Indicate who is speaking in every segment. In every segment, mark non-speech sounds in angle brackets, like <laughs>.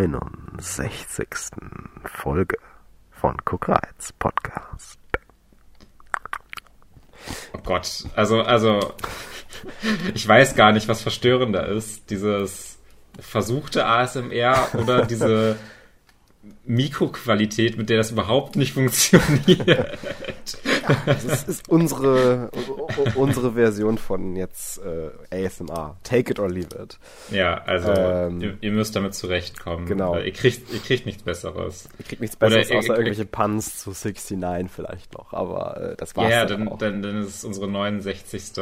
Speaker 1: Herzlich willkommen zur 69. Folge von Kuckreiz Podcast.
Speaker 2: Oh Gott, also, also, ich weiß gar nicht, was verstörender ist. Dieses versuchte ASMR oder diese <laughs> Mikroqualität, mit der das überhaupt nicht funktioniert.
Speaker 1: Das ist unsere, unsere Version von jetzt äh, ASMR. Take it or leave it.
Speaker 2: Ja, also ähm, ihr, ihr, müsst damit zurechtkommen.
Speaker 1: Genau.
Speaker 2: Ihr kriegt, ihr kriegt nichts Besseres.
Speaker 1: Ihr kriegt nichts Besseres, oder, außer ihr, irgendwelche Puns zu 69 vielleicht noch. Aber äh, das war's
Speaker 2: Ja, dann, dann, dann, dann ist es unsere 69.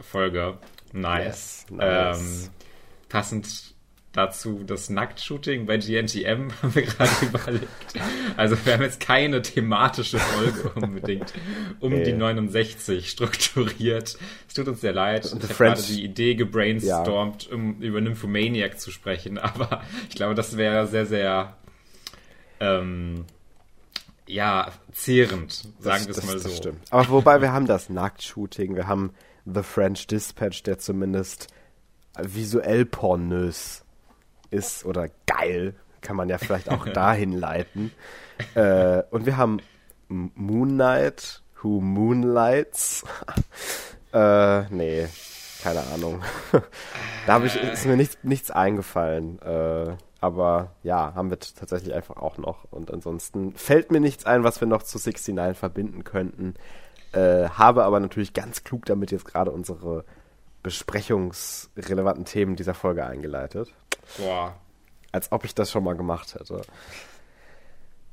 Speaker 2: Folge. Nice. Yes, nice. Ähm, passend dazu das Nacktshooting bei GNTM <laughs> haben wir gerade überlegt. Also wir haben jetzt keine thematische Folge <laughs> unbedingt um okay. die 69 strukturiert. Es tut uns sehr leid.
Speaker 1: Und
Speaker 2: ich
Speaker 1: habe gerade
Speaker 2: die Idee gebrainstormt, ja. um über Nymphomaniac zu sprechen, <laughs> aber ich glaube, das wäre sehr, sehr ähm, ja, zehrend, sagen wir es mal so. Das
Speaker 1: stimmt. Aber wobei wir haben das Nacktshooting, wir haben The French Dispatch, der zumindest visuell pornös ist oder geil, kann man ja vielleicht auch <laughs> dahin leiten. Äh, und wir haben Moon Knight, Who Moonlights. <laughs> äh, nee, keine Ahnung. <laughs> da ich, ist mir nichts, nichts eingefallen. Äh, aber ja, haben wir tatsächlich einfach auch noch. Und ansonsten fällt mir nichts ein, was wir noch zu 69 verbinden könnten. Äh, habe aber natürlich ganz klug damit jetzt gerade unsere besprechungsrelevanten Themen dieser Folge eingeleitet.
Speaker 2: Boah.
Speaker 1: Als ob ich das schon mal gemacht hätte.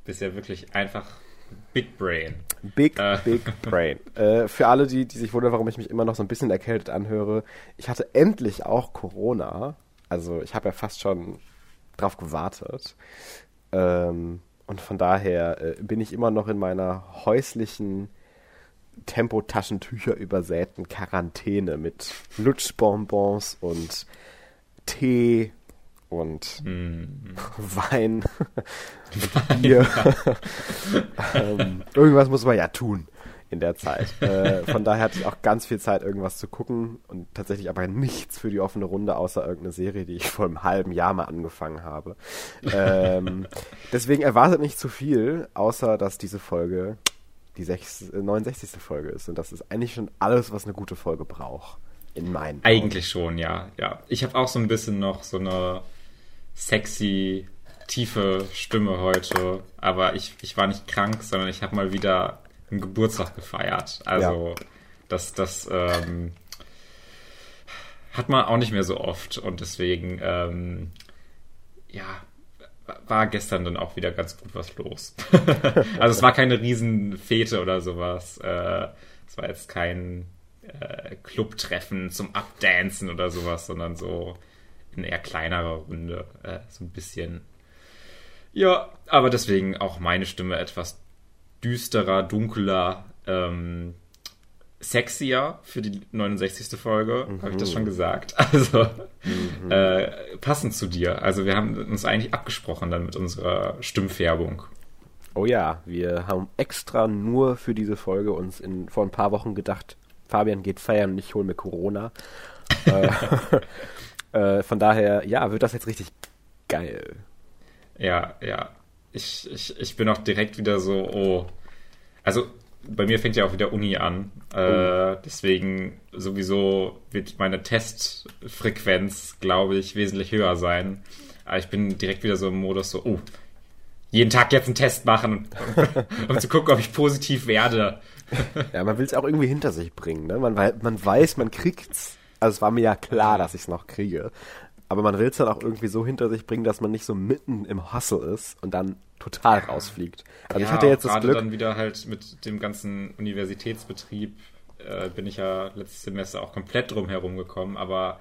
Speaker 2: Bist ja wirklich einfach Big Brain.
Speaker 1: Big, äh. Big Brain. Äh, für alle, die, die sich wundern, warum ich mich immer noch so ein bisschen erkältet anhöre, ich hatte endlich auch Corona. Also ich habe ja fast schon drauf gewartet. Ähm, und von daher äh, bin ich immer noch in meiner häuslichen Tempotaschentücher übersäten Quarantäne mit Lutschbonbons und Tee und mm. <laughs> Wein <laughs> und Bier. <laughs> ähm, irgendwas muss man ja tun in der Zeit. Äh, von daher hatte ich auch ganz viel Zeit, irgendwas zu gucken und tatsächlich aber nichts für die offene Runde, außer irgendeine Serie, die ich vor einem halben Jahr mal angefangen habe. Ähm, deswegen erwartet nicht zu viel, außer dass diese Folge die 6, 69. Folge ist. Und das ist eigentlich schon alles, was eine gute Folge braucht. In meinen
Speaker 2: Eigentlich schon, ja. ja. Ich habe auch so ein bisschen noch so eine sexy, tiefe Stimme heute. Aber ich, ich war nicht krank, sondern ich habe mal wieder einen Geburtstag gefeiert. Also ja. das, das ähm, hat man auch nicht mehr so oft. Und deswegen, ähm, ja, war gestern dann auch wieder ganz gut was los. <laughs> also es war keine Riesenfete oder sowas. Äh, es war jetzt kein äh, Clubtreffen zum Abdancen oder sowas, sondern so in eher kleinerer Runde. Äh, so ein bisschen. Ja, aber deswegen auch meine Stimme etwas düsterer, dunkler, ähm, sexier für die 69. Folge, mhm. habe ich das schon gesagt. <laughs> Also mhm. äh, passend zu dir. Also wir haben uns eigentlich abgesprochen dann mit unserer Stimmfärbung.
Speaker 1: Oh ja, wir haben extra nur für diese Folge uns in, vor ein paar Wochen gedacht, Fabian geht feiern und ich hole mir Corona. <laughs> äh, von daher, ja, wird das jetzt richtig geil.
Speaker 2: Ja, ja. Ich, ich, ich bin auch direkt wieder so, oh. Also bei mir fängt ja auch wieder Uni an. Äh, deswegen sowieso wird meine Testfrequenz, glaube ich, wesentlich höher sein. Aber ich bin direkt wieder so im Modus so, oh, jeden Tag jetzt einen Test machen, <laughs> um zu gucken, ob ich positiv werde.
Speaker 1: ja, man will es auch irgendwie hinter sich bringen. Ne? Man, man weiß, man kriegt's. Also es war mir ja klar, dass ich es noch kriege. Aber man will es dann auch irgendwie so hinter sich bringen, dass man nicht so mitten im Hustle ist und dann total rausfliegt.
Speaker 2: Also ja, ich hatte jetzt das Glück. dann wieder halt mit dem ganzen Universitätsbetrieb äh, bin ich ja letztes Semester auch komplett drum herum gekommen, aber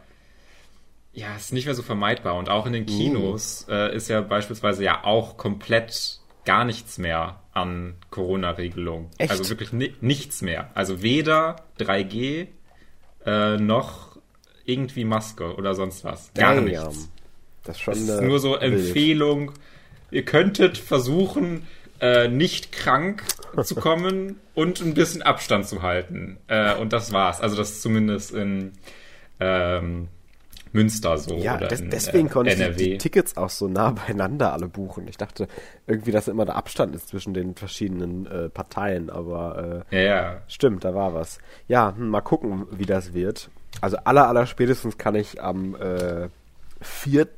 Speaker 2: ja, es ist nicht mehr so vermeidbar. Und auch in den Kinos uh. äh, ist ja beispielsweise ja auch komplett gar nichts mehr an Corona-Regelungen. Also wirklich ni nichts mehr. Also weder 3G äh, noch irgendwie Maske oder sonst was. Gar Damn. nichts.
Speaker 1: Das ist schon
Speaker 2: es ist nur so Empfehlung. Bild ihr könntet versuchen, äh, nicht krank zu <laughs> kommen und ein bisschen Abstand zu halten. Äh, und das war's. Also das ist zumindest in ähm, Münster so.
Speaker 1: Ja, des,
Speaker 2: in,
Speaker 1: deswegen
Speaker 2: äh,
Speaker 1: konnte ich
Speaker 2: NRW.
Speaker 1: die, die Tickets auch so nah <laughs> beieinander alle buchen. Ich dachte irgendwie, dass immer der Abstand ist zwischen den verschiedenen äh, Parteien, aber äh,
Speaker 2: ja, ja.
Speaker 1: stimmt, da war was. Ja, hm, mal gucken, wie das wird. Also aller, aller spätestens kann ich am äh, 4.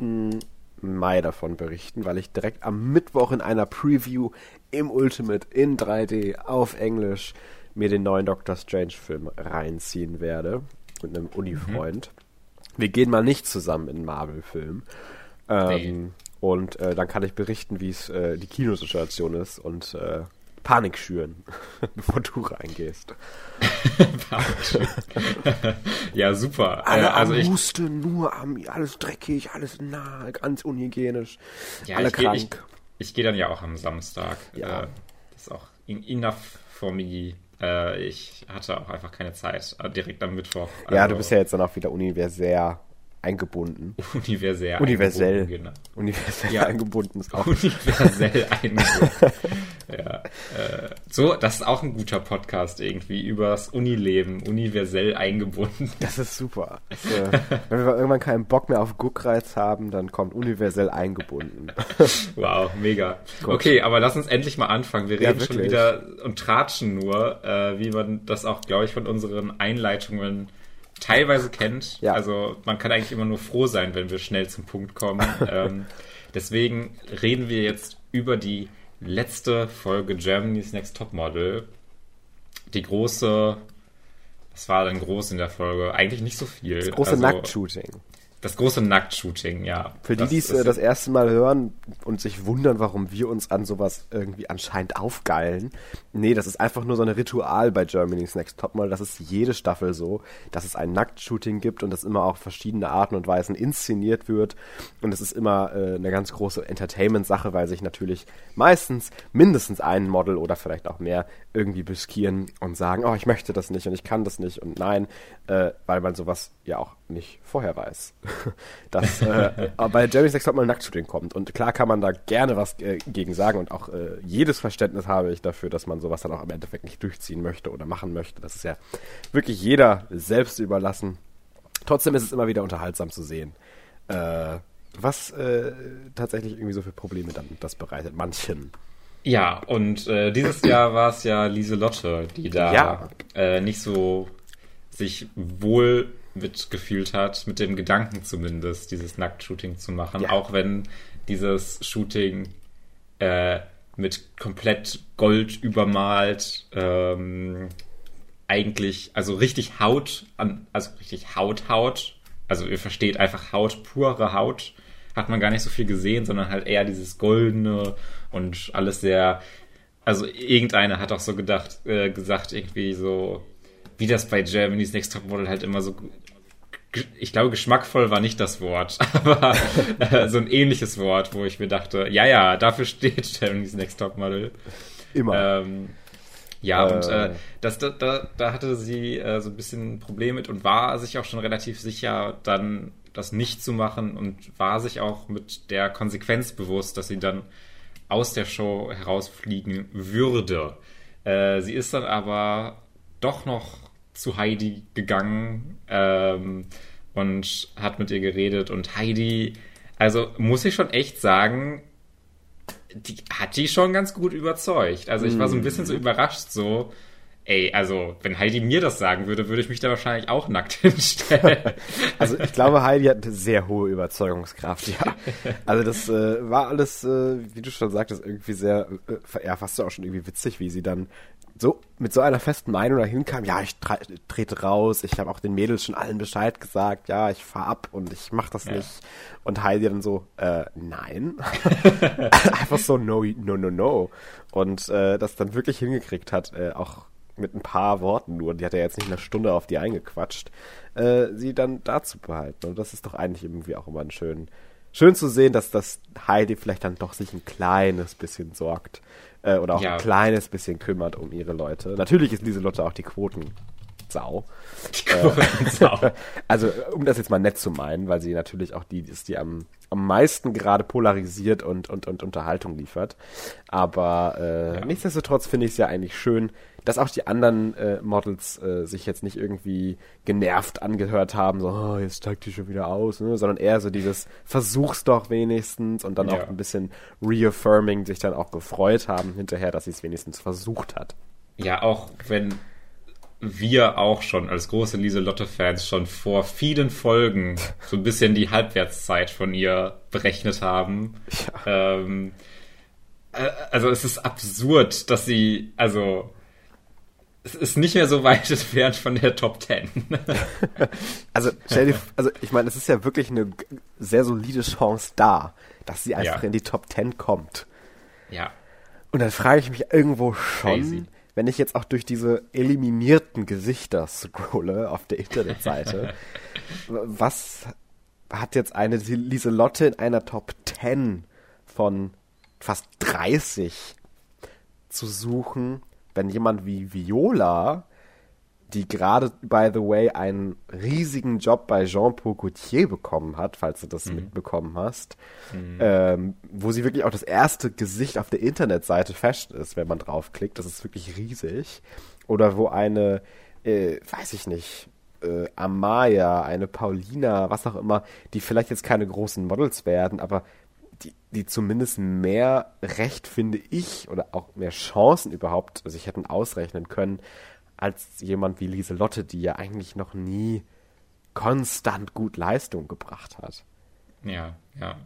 Speaker 1: Mai davon berichten, weil ich direkt am Mittwoch in einer Preview im Ultimate in 3D auf Englisch mir den neuen Doctor Strange Film reinziehen werde mit einem Uni-Freund. Wir gehen mal nicht zusammen in Marvel-Film. Ähm,
Speaker 2: Nee.
Speaker 1: Und äh, dann kann ich berichten, wie es äh, die Kinosituation ist und äh, Panik schüren, <laughs> bevor du reingehst. <laughs>
Speaker 2: ja, super.
Speaker 1: Alle
Speaker 2: äh, also ich,
Speaker 1: Husten, nur am, alles dreckig, alles nah, ganz unhygienisch,
Speaker 2: ja,
Speaker 1: alle
Speaker 2: ich gehe ich,
Speaker 1: krank.
Speaker 2: ich geh dann ja auch am Samstag.
Speaker 1: Ja.
Speaker 2: Äh, das ist auch enough for me. Äh, ich hatte auch einfach keine Zeit. äh, Direkt am Mittwoch.
Speaker 1: ja,
Speaker 2: Also
Speaker 1: du bist ja jetzt dann auch wieder universell eingebunden.
Speaker 2: universell.
Speaker 1: Universell.
Speaker 2: eingebunden, Genau.
Speaker 1: Universell
Speaker 2: Ja.
Speaker 1: eingebunden ist auch.
Speaker 2: Universell <laughs> eingebunden. ja, äh, so, das ist auch ein guter Podcast irgendwie übers Unileben, universell eingebunden.
Speaker 1: Das ist super. Das, äh, wenn wir irgendwann keinen Bock mehr auf Guckreiz haben, dann kommt universell eingebunden. <laughs>
Speaker 2: Wow, mega.
Speaker 1: Gut.
Speaker 2: Okay, aber lass uns endlich mal anfangen. Wir
Speaker 1: Ja,
Speaker 2: reden schon
Speaker 1: wirklich.
Speaker 2: wieder und tratschen nur, äh, wie man das auch, glaube ich, von unseren Einleitungen teilweise kennt.
Speaker 1: Ja.
Speaker 2: Also man kann eigentlich immer nur froh sein, wenn wir schnell zum Punkt kommen. <laughs> ähm, deswegen reden wir jetzt über die letzte Folge Germany's Next Topmodel. Die große, was war denn groß in der Folge? Eigentlich nicht so viel.
Speaker 1: Das große
Speaker 2: Also,
Speaker 1: Nacktshooting.
Speaker 2: Das große Nacktshooting, ja.
Speaker 1: Für die, die es äh, das erste Mal hören und sich wundern, warum wir uns an sowas irgendwie anscheinend aufgeilen. Nee, das ist einfach nur so ein Ritual bei Germany's Next Topmodel. Das ist jede Staffel so, dass es ein Nacktshooting gibt und das immer auf verschiedene Arten und Weisen inszeniert wird. Und es ist immer äh, eine ganz große Entertainment-Sache, weil sich natürlich meistens mindestens ein Model oder vielleicht auch mehr irgendwie beskieren und sagen, oh, ich möchte das nicht und ich kann das nicht und nein, äh, weil man sowas ja auch nicht vorher weiß. <laughs> dass äh, <laughs> bei Jeremy's Next Topmodel Nacktshooting kommt. Und klar kann man da gerne was äh, gegen sagen und auch äh, jedes Verständnis habe ich dafür, dass man sowas dann auch im Endeffekt nicht durchziehen möchte oder machen möchte. Das ist ja wirklich jeder selbst überlassen. Trotzdem ist es immer wieder unterhaltsam zu sehen. Äh, was äh, tatsächlich irgendwie so für Probleme dann das bereitet, manchen.
Speaker 2: Ja, und äh, dieses Jahr war es ja Lieselotte, die da
Speaker 1: Ja.
Speaker 2: äh, nicht so sich wohl mitgefühlt hat, mit dem Gedanken zumindest, dieses Nacktshooting zu machen,
Speaker 1: Ja.
Speaker 2: auch wenn dieses Shooting äh, mit komplett Gold übermalt, ähm, eigentlich, also richtig Haut, an, also richtig Haut, Haut, also ihr versteht einfach Haut, pure Haut, hat man gar nicht so viel gesehen, sondern halt eher dieses Goldene und alles sehr, also irgendeiner hat auch so gedacht, äh, gesagt, irgendwie so, wie das bei Germany's Next Top Model halt immer so, ich glaube, geschmackvoll war nicht das Wort, <laughs> aber äh, so ein ähnliches Wort, wo ich mir dachte, ja, ja, dafür steht Germany's Next Top Model.
Speaker 1: Immer.
Speaker 2: Ähm, ja,
Speaker 1: Äh.
Speaker 2: und äh, das, da, da, da hatte sie äh, so ein bisschen ein Problem mit und war sich auch schon relativ sicher, dann das nicht zu machen und war sich auch mit der Konsequenz bewusst, dass sie dann aus der Show herausfliegen würde. Äh, sie ist dann aber doch noch zu Heidi gegangen ähm, und hat mit ihr geredet und Heidi, also muss ich schon echt sagen, die hat die schon ganz gut überzeugt. Also ich war so ein bisschen so überrascht, so, ey, also wenn Heidi mir das sagen würde, würde ich mich da wahrscheinlich auch nackt <laughs> hinstellen. <laughs>
Speaker 1: Also ich glaube, Heidi hat eine sehr hohe Überzeugungskraft, ja. <laughs> Also das äh, war alles, äh, wie du schon sagtest, irgendwie sehr, äh, ja, fast auch schon irgendwie witzig, wie sie dann so mit so einer festen Meinung dahin kam, ja, ich tre trete raus, ich habe auch den Mädels schon allen Bescheid gesagt, ja, ich fahr ab und ich mach das
Speaker 2: Ja.
Speaker 1: nicht. Und Heidi dann so, äh, nein. Einfach so, no, no, no, no. Und äh, das dann wirklich hingekriegt hat, äh, auch mit ein paar Worten nur, die hat ja jetzt nicht eine Stunde auf die eingequatscht, äh, sie dann da zu behalten. Und das ist doch eigentlich irgendwie auch immer ein schön, schön zu sehen, dass das Heidi vielleicht dann doch sich ein kleines bisschen sorgt äh, oder auch
Speaker 2: Ja.
Speaker 1: ein kleines bisschen kümmert um ihre Leute. Natürlich ist Lieselotte auch die Quotensau.
Speaker 2: Sau. <laughs>
Speaker 1: Also, um das jetzt mal nett zu meinen, weil sie natürlich auch die ist, die am, am meisten gerade polarisiert und, und, und Unterhaltung liefert. Aber äh,
Speaker 2: Ja.
Speaker 1: nichtsdestotrotz finde ich es ja eigentlich schön, dass auch die anderen äh, Models äh, sich jetzt nicht irgendwie genervt angehört haben, so, oh, jetzt steigt die schon wieder aus, ne? sondern eher so dieses Versuch's doch wenigstens und dann ja. auch ein bisschen reaffirming sich dann auch gefreut haben hinterher, dass sie es wenigstens versucht hat.
Speaker 2: Ja, auch wenn wir auch schon als große Lieselotte-Fans schon vor vielen Folgen <laughs> so ein bisschen die Halbwertszeit von ihr berechnet haben. Ja. Ähm, äh, also es ist absurd, dass sie, also es ist nicht mehr so weit <laughs> entfernt von der Top 10. <laughs>
Speaker 1: also, stell also ich meine, es ist ja wirklich eine sehr solide Chance da, dass sie einfach ja. in die Top 10 kommt.
Speaker 2: Ja.
Speaker 1: Und dann frage ich mich irgendwo schon, Crazy wenn ich jetzt auch durch diese eliminierten Gesichter scrolle auf der Internetseite, <laughs> was hat jetzt eine Lieselotte in einer Top 10 von fast 30 zu suchen, wenn jemand wie Viola die gerade, by the way, einen riesigen Job bei Jean-Paul Gaultier bekommen hat, falls du das mhm. mitbekommen hast, mhm. ähm, wo sie wirklich auch das erste Gesicht auf der Internetseite Fashion ist, wenn man draufklickt. Das ist wirklich riesig. Oder wo eine, äh, weiß ich nicht, äh, Amaya, eine Paulina, was auch immer, die vielleicht jetzt keine großen Models werden, aber die, zumindest mehr Recht, finde ich, oder auch mehr Chancen überhaupt sich hätten ausrechnen können, als jemand wie Lieselotte, die ja eigentlich noch nie konstant gut Leistung gebracht hat.
Speaker 2: Ja, ja.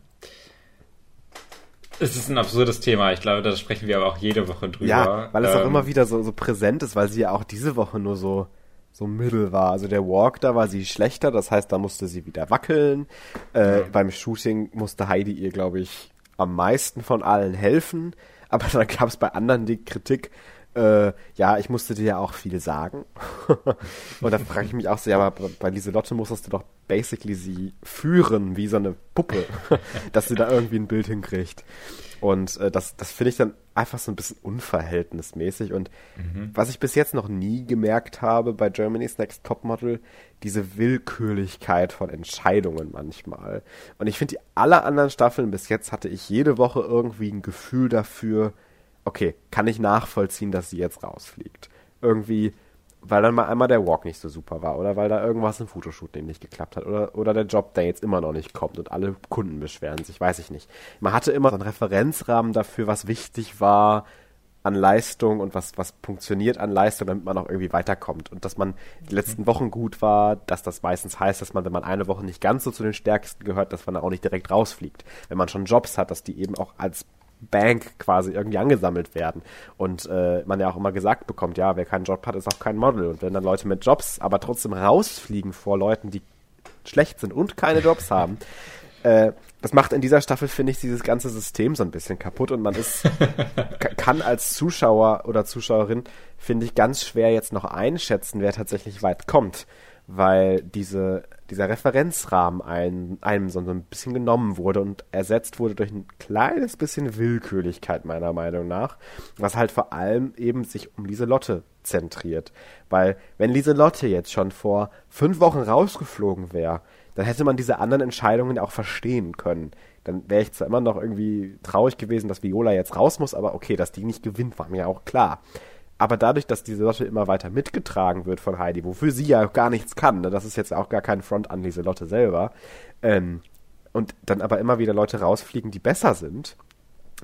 Speaker 2: Es ist ein absurdes Thema. Ich glaube, da sprechen wir aber auch jede Woche drüber.
Speaker 1: Ja, weil es ähm, auch immer wieder so, so präsent ist, weil sie ja auch diese Woche nur so, so mittel war. Also der Walk, da war sie schlechter, das heißt, da musste sie wieder wackeln. Äh, ja. Beim Shooting musste Heidi ihr, glaube ich, am meisten von allen helfen. <laughs> Aber dann gab es bei anderen die Kritik, äh, ja, ich musste dir ja auch viel sagen. <laughs> und da frage ich mich auch so, ja, aber bei Lieselotte musstest du doch basically sie führen, wie so eine Puppe, <laughs> dass sie da irgendwie ein Bild hinkriegt. Und äh, das, das finde ich dann einfach so ein bisschen unverhältnismäßig. Und mhm. was ich bis jetzt noch nie gemerkt habe bei Germany's Next Topmodel, diese Willkürlichkeit von Entscheidungen manchmal. Und ich finde, die aller anderen Staffeln bis jetzt hatte ich jede Woche irgendwie ein Gefühl dafür, okay, kann ich nachvollziehen, dass sie jetzt rausfliegt. Irgendwie, weil dann mal einmal der Walk nicht so super war oder weil da irgendwas im Fotoshooting nicht geklappt hat oder, oder der Job, der jetzt immer noch nicht kommt und alle Kunden beschweren sich, weiß ich nicht. Man hatte immer so einen Referenzrahmen dafür, was wichtig war an Leistung und was, was funktioniert an Leistung, damit man auch irgendwie weiterkommt. Und dass man die letzten Wochen gut war, dass das meistens heißt, dass man, wenn man eine Woche nicht ganz so zu den Stärksten gehört, dass man auch nicht direkt rausfliegt. Wenn man schon Jobs hat, dass die eben auch als Bank quasi irgendwie angesammelt werden. Und äh, man ja auch immer gesagt bekommt, ja, wer keinen Job hat, ist auch kein Model. Und wenn dann Leute mit Jobs aber trotzdem rausfliegen vor Leuten, die schlecht sind und keine Jobs haben, <laughs> äh, das macht in dieser Staffel, finde ich, dieses ganze System so ein bisschen kaputt und man ist, <laughs> kann als Zuschauer oder Zuschauerin, finde ich, ganz schwer jetzt noch einschätzen, wer tatsächlich weit kommt weil diese, dieser Referenzrahmen ein, einem so ein bisschen genommen wurde und ersetzt wurde durch ein kleines bisschen Willkürlichkeit meiner Meinung nach, was halt vor allem eben sich um Lieselotte zentriert. Weil wenn Lieselotte jetzt schon vor fünf Wochen rausgeflogen wäre, dann hätte man diese anderen Entscheidungen auch verstehen können. Dann wäre ich zwar immer noch irgendwie traurig gewesen, dass Viola jetzt raus muss, aber okay, dass die nicht gewinnt, war mir auch klar. Aber dadurch, dass diese Lotte immer weiter mitgetragen wird von Heidi, wofür sie ja gar nichts kann, ne, das ist jetzt auch gar kein Front an diese Lotte selber, ähm, und dann aber immer wieder Leute rausfliegen, die besser sind,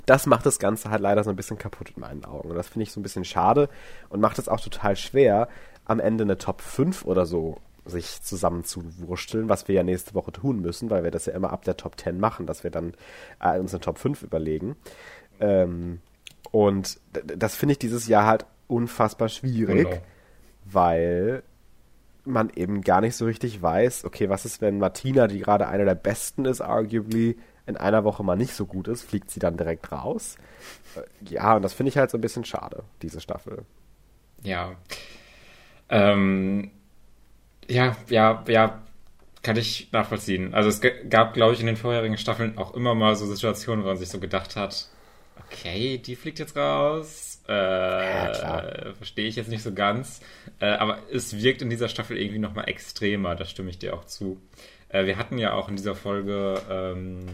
Speaker 1: das macht das Ganze halt leider so ein bisschen kaputt in meinen Augen. Und das finde ich so ein bisschen schade und macht es auch total schwer, am Ende eine Top 5 oder so sich zusammenzuwursteln, was wir ja nächste Woche tun müssen, weil wir das ja immer ab der Top 10 machen, dass wir dann äh, uns eine Top 5 überlegen. Ähm, und das finde ich dieses Jahr halt unfassbar schwierig, genau. weil man eben gar nicht so richtig weiß, okay, was ist, wenn Martina, die gerade eine der besten ist, arguably, in einer Woche mal nicht so gut ist, fliegt sie dann direkt raus. Äh, ja, und das finde ich halt so ein bisschen schade, diese Staffel.
Speaker 2: Ja. Ähm, ja, ja, ja, kann ich nachvollziehen. Also es gab, glaube ich, in den vorherigen Staffeln auch immer mal so Situationen, wo man sich so gedacht hat, okay, die fliegt jetzt raus. Äh, ja, Verstehe ich jetzt nicht so ganz. Äh, aber es wirkt in dieser Staffel irgendwie nochmal extremer, da stimme ich dir auch zu. Äh, wir hatten ja auch in dieser Folge ähm,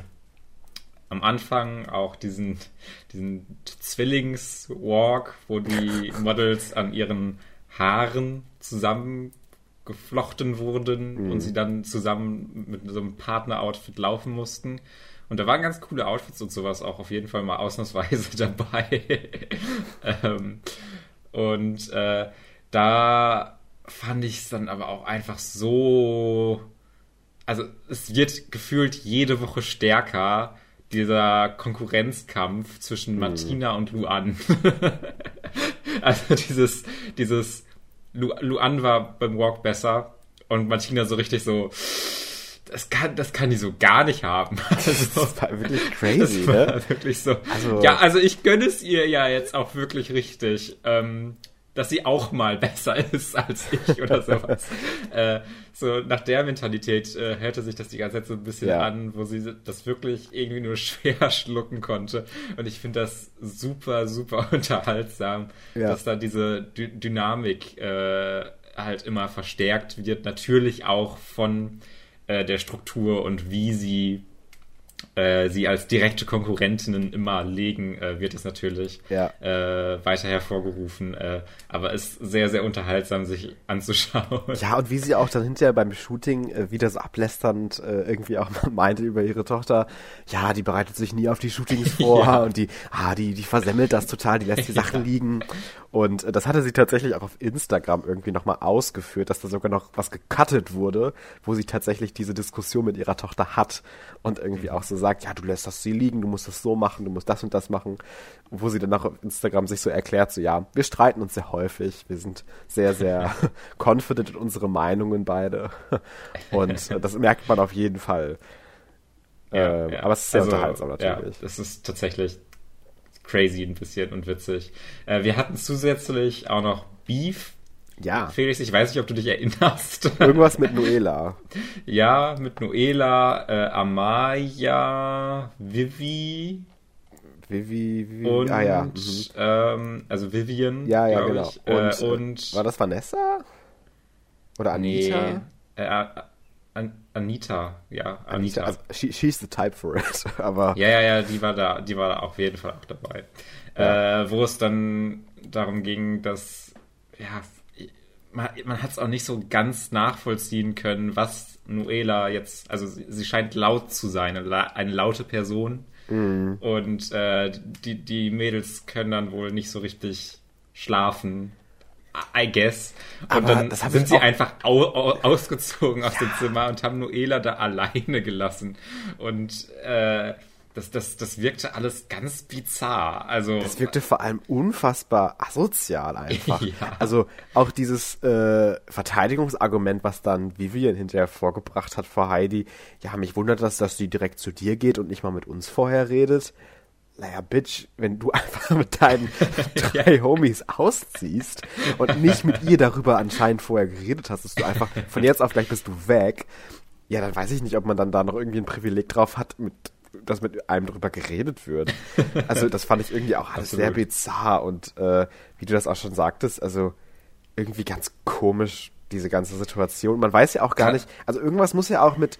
Speaker 2: am Anfang auch diesen, diesen Zwillingswalk, wo die <laughs> Models an ihren Haaren zusammengeflochten wurden mhm. und sie dann zusammen mit so einem Partner-Outfit laufen mussten. Und da waren ganz coole Outfits und sowas auch auf jeden Fall mal ausnahmsweise <laughs> dabei. ähm, und äh, da fand ich es dann aber auch einfach so. Also es wird gefühlt jede Woche stärker, dieser Konkurrenzkampf zwischen hm. Martina und Luan. <laughs> also dieses, dieses Lu Luan war beim Walk besser und Martina so richtig so das kann, das kann die so gar nicht haben. <laughs>
Speaker 1: Also, das war wirklich crazy, das war ne?
Speaker 2: Wirklich so. Also, ja, also ich gönne es ihr ja jetzt auch wirklich richtig. Ähm, dass sie auch mal <laughs> besser ist als ich oder <laughs> sowas. äh, so nach der Mentalität äh, hörte sich das die ganze Zeit so ein bisschen ja. an, wo sie das wirklich irgendwie nur schwer schlucken konnte. Und ich finde das super, super unterhaltsam, ja. dass da diese D Dynamik äh, halt immer verstärkt wird. Natürlich auch von äh, der Struktur und wie sie äh, sie als direkte Konkurrentinnen immer legen, äh, wird es natürlich ja. äh, weiter hervorgerufen. Äh, aber ist sehr, sehr unterhaltsam, sich anzuschauen.
Speaker 1: Ja, und wie sie auch dann hinterher beim Shooting äh, wieder so ablästernd irgendwie auch meinte über ihre Tochter, ja, die bereitet sich nie auf die Shootings <laughs> vor ja. und die, ah, die, die versemmelt das total, die lässt die <laughs> Sachen ja. liegen. Und das hatte sie tatsächlich auch auf Instagram irgendwie nochmal ausgeführt, dass da sogar noch was gecuttet wurde, wo sie tatsächlich diese Diskussion mit ihrer Tochter hat und irgendwie auch so sagt, ja, du lässt das sie liegen, du musst das so machen, du musst das und das machen. Wo sie dann auch auf Instagram sich so erklärt, so ja, wir streiten uns sehr häufig, wir sind sehr, sehr <laughs> <laughs> confident in unsere Meinungen beide. <laughs> Und das merkt man auf jeden Fall. Ja, ähm, ja. Aber es ist sehr also, unterhaltsam natürlich.
Speaker 2: Ja, das ist tatsächlich crazy ein bisschen und witzig. Äh, wir hatten zusätzlich auch noch Beef.
Speaker 1: Ja.
Speaker 2: Felix, ich weiß nicht, ob du dich erinnerst. <laughs>
Speaker 1: Irgendwas mit Noela.
Speaker 2: ja, mit Noela, äh, Amaya, Vivi.
Speaker 1: Vivi, Vivi.
Speaker 2: Und,
Speaker 1: ah ja.
Speaker 2: Mhm. Ähm, also Vivian.
Speaker 1: Ja, ja, genau.
Speaker 2: Ich. Und, äh, und,
Speaker 1: war das Vanessa? Oder Anita?
Speaker 2: Nee, äh, An Anita, ja, Anita. Anita
Speaker 1: also she, she's the type for it, <laughs> aber.
Speaker 2: Ja, ja, ja, die war da, die war da auf jeden Fall auch dabei. Ja. Äh, wo es dann darum ging, dass, ja, man, man hat es auch nicht so ganz nachvollziehen können, was Noela jetzt, also sie, sie scheint laut zu sein, eine, eine laute Person. Mhm. Und äh, die, die Mädels können dann wohl nicht so richtig schlafen I guess. Und Aber dann sind sie einfach au au ausgezogen aus ja. dem Zimmer und haben Noela da <laughs> alleine gelassen. Und äh, das, das, das wirkte alles ganz bizarr. Also,
Speaker 1: das wirkte vor allem unfassbar asozial einfach. <laughs> ja. Also auch dieses äh, Verteidigungsargument, was dann Vivian hinterher vorgebracht hat vor Heidi. Ja, mich wundert das, dass sie direkt zu dir geht und nicht mal mit uns vorher redet naja, Bitch, wenn du <laughs> einfach mit deinen <laughs> drei Homies ausziehst und nicht mit ihr darüber anscheinend vorher geredet hast, dass du einfach von jetzt auf gleich bist du weg, ja, dann weiß ich nicht, ob man dann da noch irgendwie ein Privileg drauf hat, mit, dass mit einem darüber geredet wird. <laughs> Also das fand ich irgendwie auch alles sehr bizarr und äh, wie du das auch schon sagtest, also irgendwie ganz komisch, diese ganze Situation. Man weiß ja auch gar nicht, also irgendwas muss ja auch mit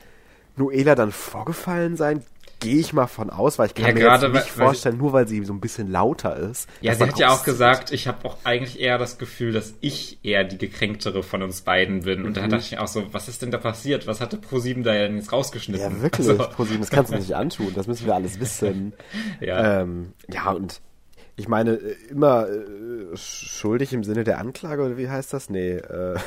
Speaker 1: Noela dann vorgefallen sein gehe ich mal von aus, weil ich kann ja, mir gerade, nicht weil, vorstellen, weil nur weil sie so ein bisschen lauter ist.
Speaker 2: Ja, sie hat ja auch gesagt, ich habe auch eigentlich eher das Gefühl, dass ich eher die gekränktere von uns beiden bin. Und mhm. da dachte ich auch so, was ist denn da passiert? Was hatte ProSieben da denn jetzt rausgeschnitten?
Speaker 1: Ja, wirklich, <laughs> also. ProSieben, das kannst du nicht antun. Das müssen wir alles wissen. <laughs> ja. Ähm, ja, und ich meine, äh, immer äh, schuldig im Sinne der Anklage, oder wie heißt das? Nee, äh,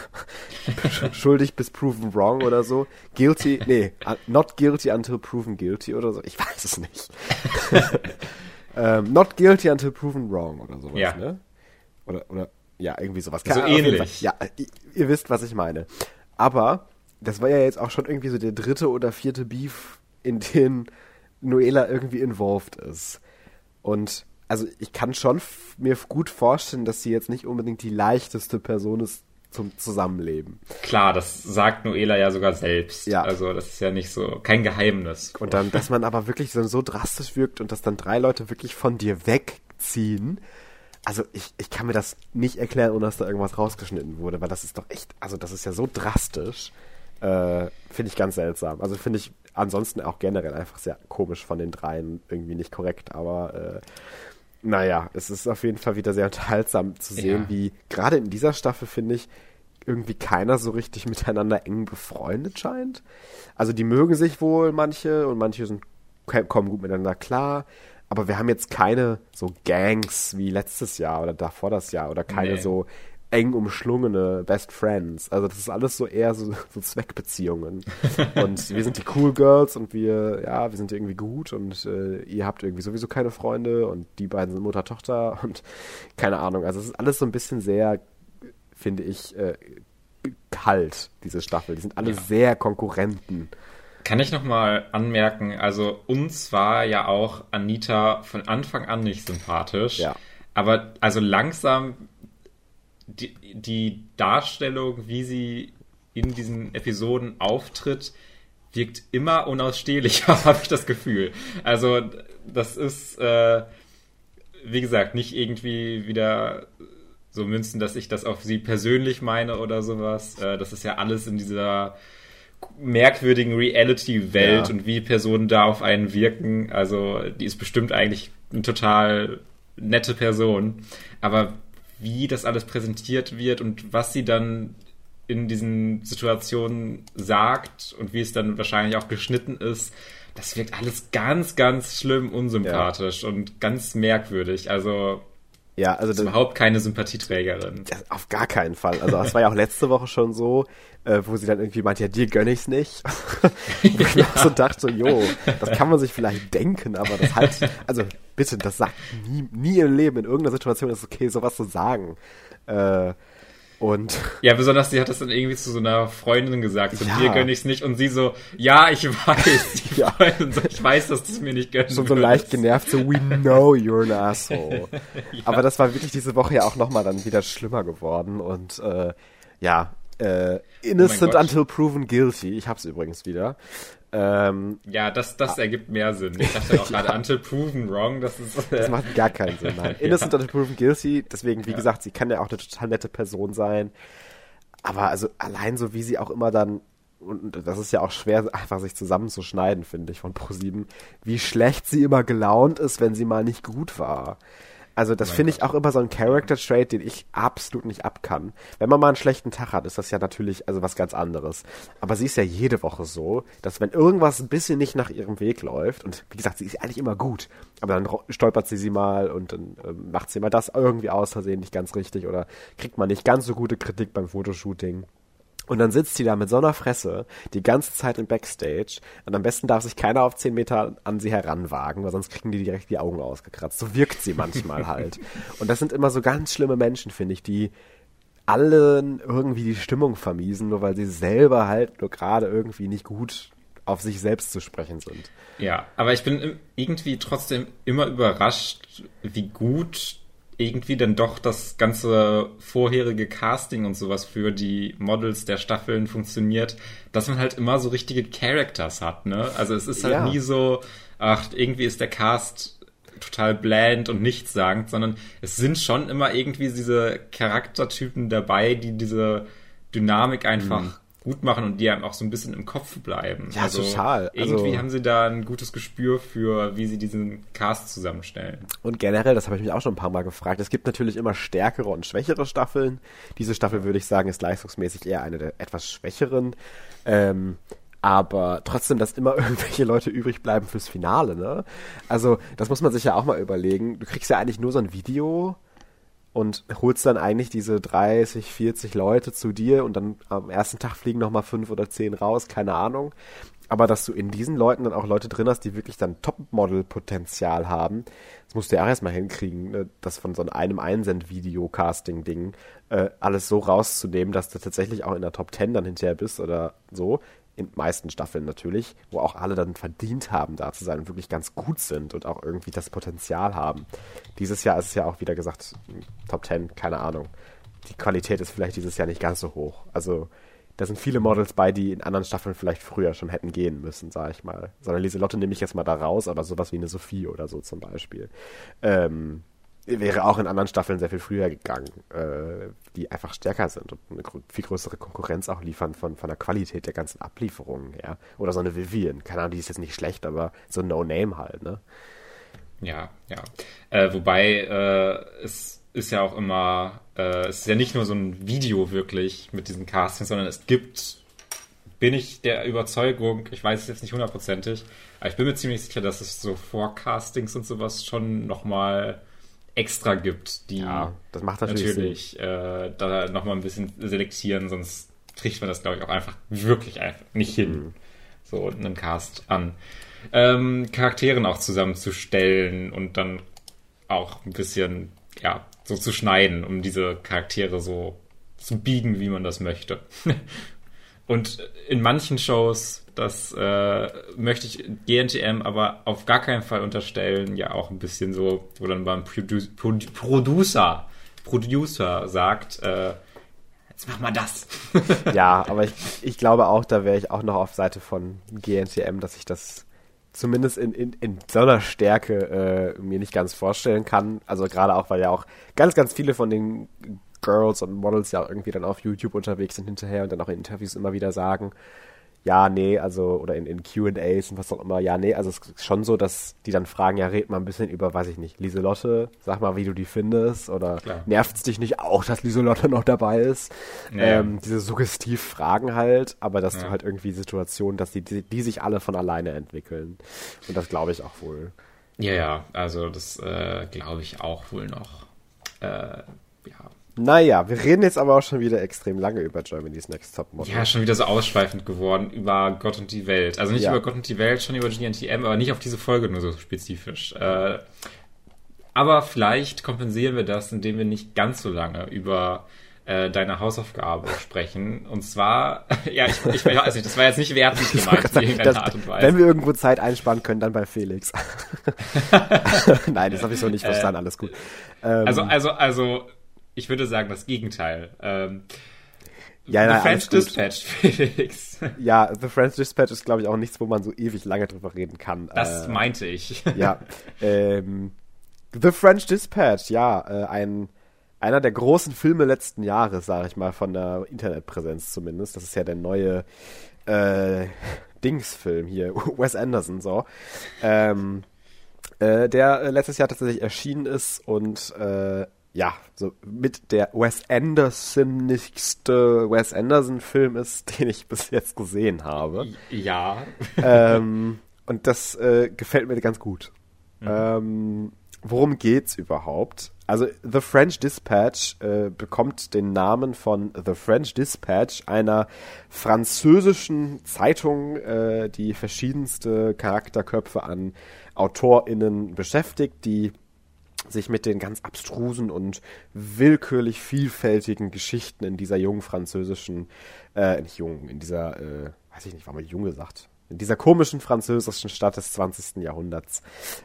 Speaker 1: <laughs> schuldig bis proven wrong oder so. Guilty, nee, not guilty until proven guilty oder so. Ich weiß es nicht. <laughs> ähm, not guilty until proven wrong oder sowas, ja. ne? Oder, oder, ja, irgendwie sowas.
Speaker 2: So ähnlich.
Speaker 1: Ja, ihr wisst, was ich meine. Aber das war ja jetzt auch schon irgendwie so der dritte oder vierte Beef, in den Noela irgendwie involved ist. Und also ich kann schon mir gut vorstellen, dass sie jetzt nicht unbedingt die leichteste Person ist zum Zusammenleben.
Speaker 2: Klar, das sagt Noela ja sogar selbst. Ja. Also das ist ja nicht so, kein Geheimnis.
Speaker 1: Und dann, dass man aber wirklich so, so drastisch wirkt und dass dann drei Leute wirklich von dir wegziehen. Also ich, ich kann mir das nicht erklären, ohne dass da irgendwas rausgeschnitten wurde, weil das ist doch echt, also das ist ja so drastisch. Äh, finde ich ganz seltsam. Also finde ich ansonsten auch generell einfach sehr komisch von den dreien, irgendwie nicht korrekt, aber äh, naja, es ist auf jeden Fall wieder sehr <laughs> unterhaltsam zu sehen, ja. wie gerade in dieser Staffel, finde ich, irgendwie keiner so richtig miteinander eng befreundet scheint. Also die mögen sich wohl manche und manche sind, kommen gut miteinander klar. Aber wir haben jetzt keine so Gangs wie letztes Jahr oder davor das Jahr oder keine nee. so eng umschlungene Best Friends. Also das ist alles so eher so, so Zweckbeziehungen. <laughs> und wir sind die Cool Girls und wir, ja, wir sind irgendwie gut und äh, ihr habt irgendwie sowieso keine Freunde und die beiden sind Mutter-Tochter und <laughs> keine Ahnung. Also es ist alles so ein bisschen sehr, finde ich, äh, kalt, diese Staffel. Die sind alle ja. sehr Konkurrenten.
Speaker 2: Kann ich nochmal anmerken, also uns war ja auch Anita von Anfang an nicht sympathisch. Ja. Aber also langsam die, die Darstellung, wie sie in diesen Episoden auftritt, wirkt immer unausstehlicher, <laughs> habe ich das Gefühl. Also das ist, äh, wie gesagt, nicht irgendwie wieder so münzen, dass ich das auf sie persönlich meine oder sowas. Äh, das ist ja alles in dieser merkwürdigen Reality-Welt ja. und wie Personen da auf einen wirken. Also die ist bestimmt eigentlich eine total nette Person. Aber wie das alles präsentiert wird und was sie dann in diesen Situationen sagt und wie es dann wahrscheinlich auch geschnitten ist, das wirkt alles ganz, ganz schlimm unsympathisch ja. und ganz merkwürdig. Also ja, also das ist überhaupt keine Sympathieträgerin.
Speaker 1: auf gar keinen Fall. Also das war ja auch letzte Woche schon so, äh, wo sie dann irgendwie meint, ja, dir gönne ich's nicht. <laughs> wo ich ja. so dachte, so, jo, das kann man sich vielleicht denken, aber das halt, also bitte, das sagt nie, nie im Leben, in irgendeiner Situation ist es okay, sowas zu sagen. Äh, und <laughs>
Speaker 2: ja, besonders sie hat das dann irgendwie zu so einer Freundin gesagt, so ja. dir gönne ich's nicht und sie so, ja, ich weiß, <laughs> die ja. Freundin so, ich weiß, dass du es mir nicht gönnst.
Speaker 1: Schon so leicht genervt, so we know you're an asshole. <laughs> ja. Aber das war wirklich diese Woche ja auch nochmal dann wieder schlimmer geworden und äh, ja, äh, innocent oh until proven guilty. Ich hab's übrigens wieder.
Speaker 2: Ähm, ja, das, das ah, ergibt mehr Sinn. Ich dachte auch <laughs> gerade until proven wrong. Das, ist, <laughs>
Speaker 1: das macht gar keinen Sinn. Nein. <laughs> Innocent ja. until proven guilty. Deswegen, wie ja. gesagt, sie kann ja auch eine total nette Person sein. Aber also allein so, wie sie auch immer dann und das ist ja auch schwer, einfach sich zusammenzuschneiden, finde ich, von ProSieben, wie schlecht sie immer gelaunt ist, wenn sie mal nicht gut war. Also das finde ich auch immer so ein Character-Trait, den ich absolut nicht abkann. Wenn man mal einen schlechten Tag hat, ist das ja natürlich also was ganz anderes. Aber sie ist ja jede Woche so, dass wenn irgendwas ein bisschen nicht nach ihrem Weg läuft, und wie gesagt, sie ist eigentlich immer gut, aber dann stolpert sie sie mal und dann äh, macht sie mal das irgendwie aus Versehen nicht ganz richtig oder kriegt man nicht ganz so gute Kritik beim Fotoshooting. Und dann sitzt sie da mit so einer Fresse die ganze Zeit im Backstage und am besten darf sich keiner auf 10 Meter an sie heranwagen, weil sonst kriegen die direkt die Augen ausgekratzt. So wirkt sie manchmal halt. <laughs> Und das sind immer so ganz schlimme Menschen, finde ich, die allen irgendwie die Stimmung vermiesen, nur weil sie selber halt nur gerade irgendwie nicht gut auf sich selbst zu sprechen sind.
Speaker 2: Ja, aber ich bin irgendwie trotzdem immer überrascht, wie gut irgendwie dann doch das ganze vorherige Casting und sowas für die Models der Staffeln funktioniert, dass man halt immer so richtige Characters hat, ne? Also es ist halt ja. nie so, ach, irgendwie ist der Cast total bland und nichtssagend, sondern es sind schon immer irgendwie diese Charaktertypen dabei, die diese Dynamik einfach mhm gut machen und die einem auch so ein bisschen im Kopf bleiben.
Speaker 1: Ja, also total.
Speaker 2: Irgendwie also, haben sie da ein gutes Gespür für, wie sie diesen Cast zusammenstellen.
Speaker 1: Und generell, das habe ich mich auch schon ein paar Mal gefragt, es gibt natürlich immer stärkere und schwächere Staffeln. Diese Staffel, würde ich sagen, ist leistungsmäßig eher eine der etwas schwächeren. Ähm, aber trotzdem, dass immer <laughs> irgendwelche Leute übrig bleiben fürs Finale, ne? Also, das muss man sich ja auch mal überlegen. Du kriegst ja eigentlich nur so ein Video und holst dann eigentlich diese 30, 40 Leute zu dir und dann am ersten Tag fliegen nochmal fünf oder zehn raus, keine Ahnung. Aber dass du in diesen Leuten dann auch Leute drin hast, die wirklich dann Topmodel-Potenzial haben, das musst du ja auch erstmal hinkriegen, ne? das von so einem Einsend-Video-Casting-Ding äh, alles so rauszunehmen, dass du tatsächlich auch in der Top 10 dann hinterher bist oder so in meisten Staffeln natürlich, wo auch alle dann verdient haben, da zu sein und wirklich ganz gut sind und auch irgendwie das Potenzial haben. Dieses Jahr ist es ja auch wieder gesagt, Top 10, keine Ahnung. Die Qualität ist vielleicht dieses Jahr nicht ganz so hoch. Also da sind viele Models bei, die in anderen Staffeln vielleicht früher schon hätten gehen müssen, sag ich mal. Sondern Lieselotte nehme ich jetzt mal da raus, aber sowas wie eine Sophie oder so zum Beispiel. Ähm, wäre auch in anderen Staffeln sehr viel früher gegangen, äh, die einfach stärker sind und eine viel größere Konkurrenz auch liefern von, von der Qualität der ganzen Ablieferungen her. Oder so eine Vivian, keine Ahnung, die ist jetzt nicht schlecht, aber so ein No-Name halt, ne?
Speaker 2: Ja, ja. Äh, wobei äh, es ist ja auch immer, äh, es ist ja nicht nur so ein Video wirklich mit diesen Castings, sondern es gibt, bin ich der Überzeugung, ich weiß es jetzt nicht hundertprozentig, aber ich bin mir ziemlich sicher, dass es so Forecastings und sowas schon nochmal extra gibt, die
Speaker 1: ja, das macht natürlich,
Speaker 2: natürlich äh, da nochmal ein bisschen selektieren, sonst kriegt man das, glaube ich, auch einfach wirklich einfach nicht hin, mhm. so einen Cast an ähm, Charakteren auch zusammenzustellen und dann auch ein bisschen, ja, so zu schneiden, um diese Charaktere so zu biegen, wie man das möchte. <laughs> und in manchen Shows, das äh, möchte ich GNTM aber auf gar keinen Fall unterstellen, ja auch ein bisschen so, wo dann beim Produ Produ Producer, Producer sagt, äh, jetzt mach mal das. <laughs>
Speaker 1: ja, aber ich, ich glaube auch, da wäre ich auch noch auf Seite von GNTM, dass ich das zumindest in, in, in so einer Stärke äh, mir nicht ganz vorstellen kann. Also gerade auch, weil ja auch ganz, ganz viele von den Girls und Models ja irgendwie dann auf YouTube unterwegs sind hinterher und dann auch in Interviews immer wieder sagen, ja, nee, also, oder in, in QAs und was auch immer, ja, nee, also es ist schon so, dass die dann fragen, ja, red mal ein bisschen über, weiß ich nicht, Lieselotte, sag mal, wie du die findest, oder nervt es dich nicht auch, dass Lieselotte noch dabei ist? Ja. Ähm, diese suggestiv Fragen halt, aber dass ja. du halt irgendwie Situationen, dass die, die, die, sich alle von alleine entwickeln. Und das glaube ich auch wohl.
Speaker 2: Ja, ja, also das äh, glaube ich auch wohl noch. Äh,
Speaker 1: naja, wir reden jetzt aber auch schon wieder extrem lange über Germany's Next Top Model.
Speaker 2: Ja, schon wieder so ausschweifend geworden über Gott und die Welt. Also nicht ja. über Gott und die Welt, schon über GNTM, aber nicht auf diese Folge nur so spezifisch. Äh, aber vielleicht kompensieren wir das, indem wir nicht ganz so lange über äh, deine Hausaufgabe <laughs> sprechen. Und zwar, <laughs> ja, ich, ich weiß nicht, das war jetzt nicht wertend gemeint in irgendeiner
Speaker 1: Art und Weise. Wenn wir irgendwo Zeit einsparen können, dann bei Felix. <laughs> Nein, das habe ich so nicht verstanden, äh, alles gut.
Speaker 2: Ähm, also, also, also, ich würde sagen, das Gegenteil. Ähm,
Speaker 1: ja, The French Dispatch, <laughs> Felix. Ja, The French Dispatch ist, glaube ich, auch nichts, wo man so ewig lange drüber reden kann.
Speaker 2: Das äh, meinte ich.
Speaker 1: ja. Ähm, The French Dispatch, ja, äh, ein einer der großen Filme letzten Jahres, sage ich mal, von der Internetpräsenz zumindest. Das ist ja der neue äh, Dings-Film hier, <laughs> Wes Anderson, so. Ähm, äh, der letztes Jahr tatsächlich erschienen ist und äh, ja, so mit der Wes Anderson-nichste Wes Anderson-Film ist, <laughs> den ich bis jetzt gesehen habe.
Speaker 2: Ja. <laughs>
Speaker 1: ähm, und das äh, gefällt mir ganz gut. Mhm. Ähm, worum geht's überhaupt? Also The French Dispatch äh, bekommt den Namen von The French Dispatch, einer französischen Zeitung, äh, die verschiedenste Charakterköpfe an AutorInnen beschäftigt, die sich mit den ganz abstrusen und willkürlich vielfältigen Geschichten in dieser jungen französischen, äh, nicht jungen, in dieser, äh, weiß ich nicht, warum man jung gesagt, in dieser komischen französischen Stadt des 20. Jahrhunderts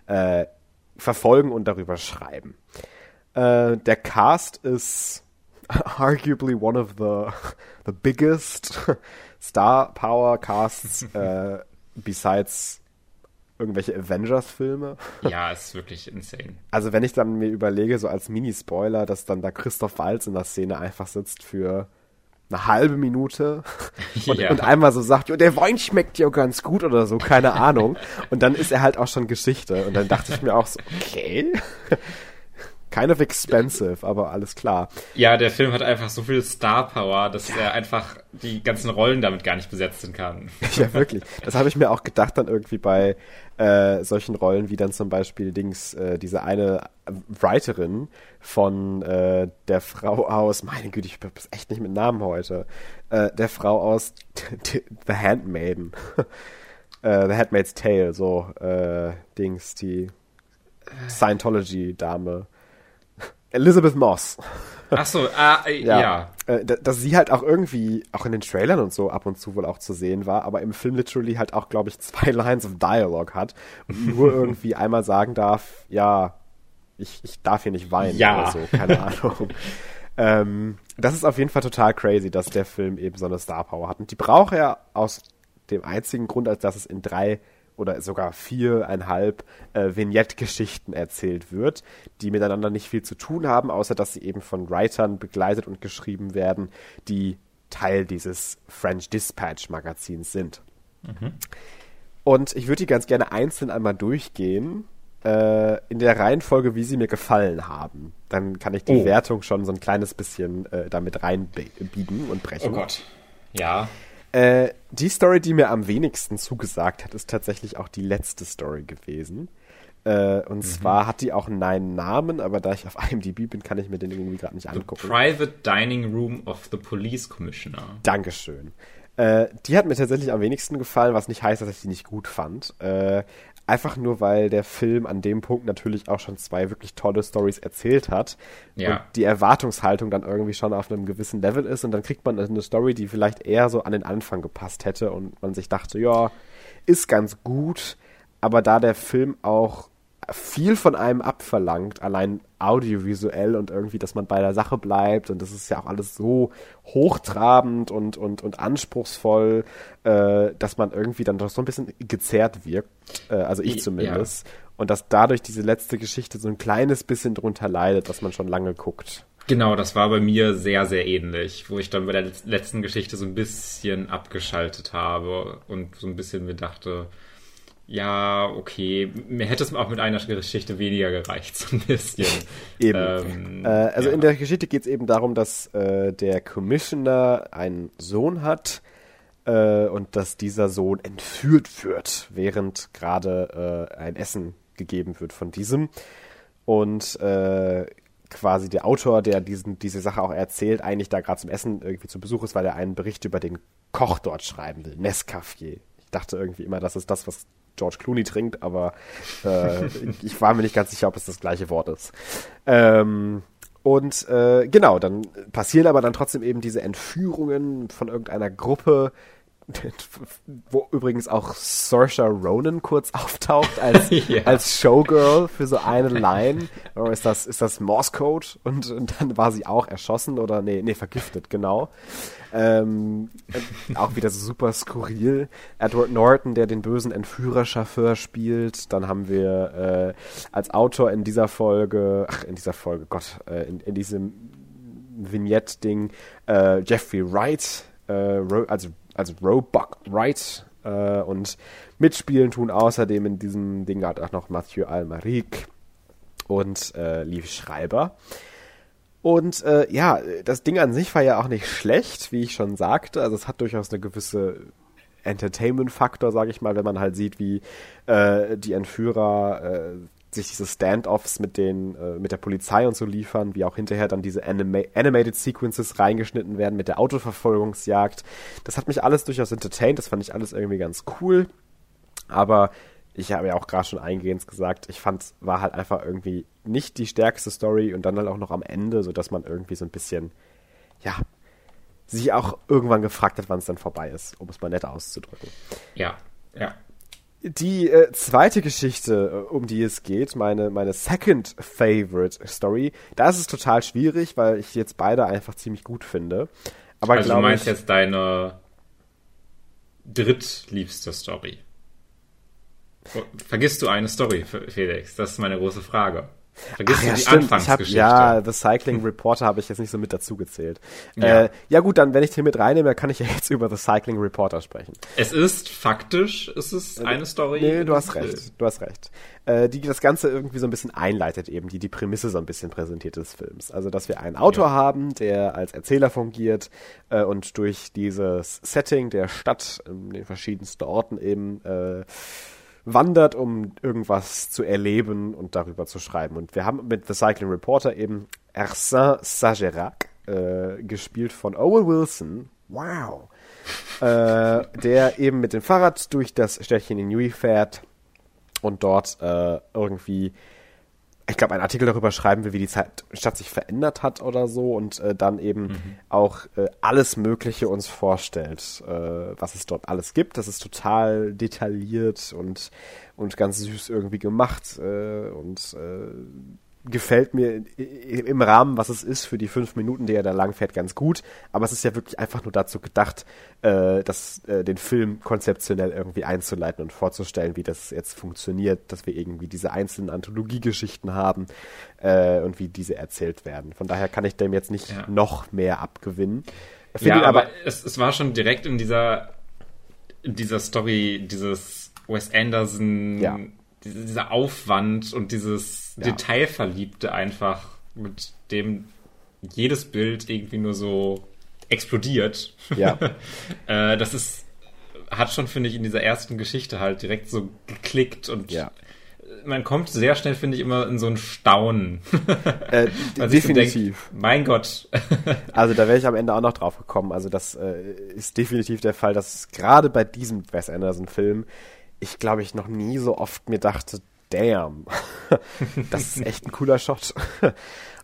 Speaker 1: äh, verfolgen und darüber schreiben. Äh, der Cast ist <laughs> arguably one of the, the biggest <laughs> Star Power Casts äh, besides irgendwelche Avengers-Filme.
Speaker 2: Ja, ist wirklich insane. <laughs>
Speaker 1: Also wenn ich dann mir überlege, so als Mini-Spoiler, dass dann da Christoph Waltz in der Szene einfach sitzt für eine halbe Minute <laughs> und, ja. und einmal so sagt, jo, der Wein schmeckt ja ganz gut oder so, keine Ahnung. <laughs> Und dann ist er halt auch schon Geschichte. Und dann dachte ich mir auch so, okay. Kind of expensive, aber alles klar.
Speaker 2: Ja, der Film hat einfach so viel Star Power, dass ja. er einfach die ganzen Rollen damit gar nicht besetzen kann. <laughs>
Speaker 1: Ja, wirklich. Das habe ich mir auch gedacht dann irgendwie bei äh, solchen Rollen wie dann zum Beispiel Dings, äh, diese eine Writerin von äh, der Frau aus, meine Güte, ich bin echt nicht mit Namen heute, äh, der Frau aus <laughs> The Handmaiden. <laughs> äh, The Handmaid's Tale, so äh, Dings, die Scientology-Dame. Elizabeth Moss.
Speaker 2: Ach so, ah, äh, <laughs> ja. ja.
Speaker 1: Äh, dass sie halt auch irgendwie, auch in den Trailern und so ab und zu wohl auch zu sehen war, aber im Film literally halt auch, glaube ich, <laughs> zwei Lines of Dialogue hat und nur irgendwie einmal sagen darf, ja, ich, ich darf hier nicht weinen ja. oder so, keine <laughs> Ahnung. ähm, das ist auf jeden Fall total crazy, dass der Film eben so eine Star Power hat. Und die braucht er aus dem einzigen Grund, als dass es in drei oder sogar viereinhalb äh, Vignette-Geschichten erzählt wird, die miteinander nicht viel zu tun haben, außer dass sie eben von Writern begleitet und geschrieben werden, die Teil dieses French Dispatch Magazins sind. Mhm. Und ich würde die ganz gerne einzeln einmal durchgehen, äh, in der Reihenfolge, wie sie mir gefallen haben. Dann kann ich die oh. Wertung schon so ein kleines bisschen äh, damit reinbiegen und brechen.
Speaker 2: Oh Gott. Ja.
Speaker 1: Äh, die Story, die mir am wenigsten zugesagt hat, ist tatsächlich auch die letzte Story gewesen. Äh, und mhm. zwar hat die auch einen Namen, aber da ich auf <laughs> IMDb bin, kann ich mir den irgendwie gerade nicht angucken.
Speaker 2: The Private Dining Room of the Police Commissioner.
Speaker 1: Dankeschön. Äh, die hat mir tatsächlich am wenigsten gefallen, was nicht heißt, dass ich die nicht gut fand. Äh, einfach nur, weil der Film an dem Punkt natürlich auch schon zwei wirklich tolle Stories erzählt hat. Ja. Und die Erwartungshaltung dann irgendwie schon auf einem gewissen Level ist. Und dann kriegt man eine Story, die vielleicht eher so an den Anfang gepasst hätte und man sich dachte, ja, ist ganz gut. Aber da der Film auch viel von einem abverlangt, allein audiovisuell und irgendwie, dass man bei der Sache bleibt und das ist ja auch alles so hochtrabend und, und, und anspruchsvoll, äh, dass man irgendwie dann doch so ein bisschen gezerrt wirkt, äh, also ich zumindest. Ja. Und dass dadurch diese letzte Geschichte so ein kleines bisschen drunter leidet, dass man schon lange guckt.
Speaker 2: Genau, das war bei mir sehr, sehr ähnlich, wo ich dann bei der letzten Geschichte so ein bisschen abgeschaltet habe und so ein bisschen mir dachte, ja, okay. Mir hätte es auch mit einer Geschichte weniger gereicht, <laughs> so ein bisschen.
Speaker 1: eben. Ähm, äh, also ja. in der Geschichte geht es eben darum, dass äh, der Commissioner einen Sohn hat äh, und dass dieser Sohn entführt wird, während gerade äh, ein Essen gegeben wird von diesem. Und äh, quasi der Autor, der diesen, diese Sache auch erzählt, eigentlich da gerade zum Essen irgendwie zu Besuch ist, weil er einen Bericht über den Koch dort schreiben will, Nescafé. Ich dachte irgendwie immer, das ist das, was George Clooney trinkt, aber äh, ich war mir nicht ganz sicher, ob es das gleiche Wort ist. Ähm, und äh, genau, dann passieren aber dann trotzdem eben diese Entführungen von irgendeiner Gruppe, wo übrigens auch Saoirse Ronan kurz auftaucht als, <laughs> ja. als Showgirl für so eine Line. Oder ist das, ist das Morse Code? Und, und dann war sie auch erschossen oder nee, nee, vergiftet, genau. Ähm, auch wieder so super skurril. Edward Norton, der den bösen Entführerchauffeur spielt. Dann haben wir äh, als Autor in dieser Folge, ach, in dieser Folge, Gott, äh, in, in diesem Vignette-Ding, äh, Jeffrey Wright, äh, also also Roebuck Wright äh, und mitspielen tun außerdem in diesem Ding halt auch noch Mathieu Almaric und äh, Liv Schreiber. Und äh, ja, das Ding an sich war ja auch nicht schlecht, wie ich schon sagte. Also es hat durchaus eine gewisse Entertainment-Faktor, sage ich mal, wenn man halt sieht, wie äh, die Entführer äh, sich diese Standoffs mit den äh, mit der Polizei und so liefern, wie auch hinterher dann diese Anima Animated Sequences reingeschnitten werden mit der Autoverfolgungsjagd. Das hat mich alles durchaus entertained, das fand ich alles irgendwie ganz cool. Aber ich habe ja auch gerade schon eingehend gesagt, ich fand, war halt einfach irgendwie nicht die stärkste Story und dann halt auch noch am Ende, so dass man irgendwie so ein bisschen, ja, sich auch irgendwann gefragt hat, wann es dann vorbei ist, um es mal nett auszudrücken.
Speaker 2: Ja, ja.
Speaker 1: Die äh, zweite Geschichte, äh, um die es geht, meine, meine second favorite Story, da ist es total schwierig, weil ich jetzt beide einfach ziemlich gut finde.
Speaker 2: Aber also du meinst ich, jetzt deine drittliebste Story? Vergisst du eine Story, Felix? Das ist meine große Frage.
Speaker 1: Vergiss ja, die stimmt. Anfangsgeschichte. Hab, ja, The Cycling Reporter habe ich jetzt nicht so mit dazu gezählt. Ja. Äh, ja gut, dann wenn ich den mit reinnehme, kann ich ja jetzt über The Cycling Reporter sprechen.
Speaker 2: Es ist faktisch, ist es eine Story.
Speaker 1: Nee, du hast recht, du hast recht. Äh, die das Ganze irgendwie so ein bisschen einleitet eben, die die Prämisse so ein bisschen präsentiert des Films. Also, dass wir einen Autor ja. haben, der als Erzähler fungiert äh, und durch dieses Setting der Stadt in den verschiedensten Orten eben äh, wandert, um irgendwas zu erleben und darüber zu schreiben. Und wir haben mit The Cycling Reporter eben Ersin Sagerac, äh, gespielt von Owen Wilson. Wow. äh, der eben mit dem Fahrrad durch das Städtchen in Nui fährt und dort äh, irgendwie ich glaube, ein Artikel darüber schreiben will, wie die Zeit, Stadt sich verändert hat oder so und äh, dann eben mhm. auch äh, alles Mögliche uns vorstellt, äh, was es dort alles gibt. Das ist total detailliert und, und ganz süß irgendwie gemacht äh, und äh, gefällt mir im Rahmen, was es ist, für die fünf Minuten, die er da lang fährt, ganz gut. Aber es ist ja wirklich einfach nur dazu gedacht, äh, das, äh, den Film konzeptionell irgendwie einzuleiten und vorzustellen, wie das jetzt funktioniert, dass wir irgendwie diese einzelnen Anthologiegeschichten haben äh, und wie diese erzählt werden. Von daher kann ich dem jetzt nicht ja. noch mehr abgewinnen.
Speaker 2: Ja, aber, aber es, es war schon direkt in dieser, in dieser Story, dieses Wes Anderson, ja. dieser Aufwand und dieses ja. Detailverliebte einfach, mit dem jedes Bild irgendwie nur so explodiert.
Speaker 1: Ja. <laughs>
Speaker 2: äh, das ist, hat schon, finde ich, in dieser ersten Geschichte halt direkt so geklickt und
Speaker 1: ja.
Speaker 2: man kommt sehr schnell, finde ich, immer in so ein Staunen.
Speaker 1: äh, <laughs> definitiv.
Speaker 2: Denk, mein Gott. <laughs>
Speaker 1: also da wäre ich am Ende auch noch drauf gekommen. Also das äh, ist definitiv der Fall, dass gerade bei diesem Wes Anderson-Film ich glaube ich noch nie so oft mir dachte, damn, <laughs> das ist echt ein cooler Shot.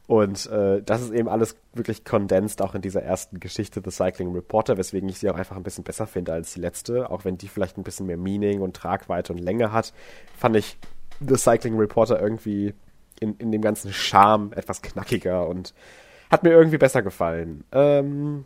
Speaker 1: Und äh, das ist eben alles wirklich kondensiert auch in dieser ersten Geschichte The Cycling Reporter, weswegen ich sie auch einfach ein bisschen besser finde als die letzte, auch wenn die vielleicht ein bisschen mehr Meaning und Tragweite und Länge hat, fand ich The Cycling Reporter irgendwie in, in dem ganzen Charme etwas knackiger und hat mir irgendwie besser gefallen. Ähm,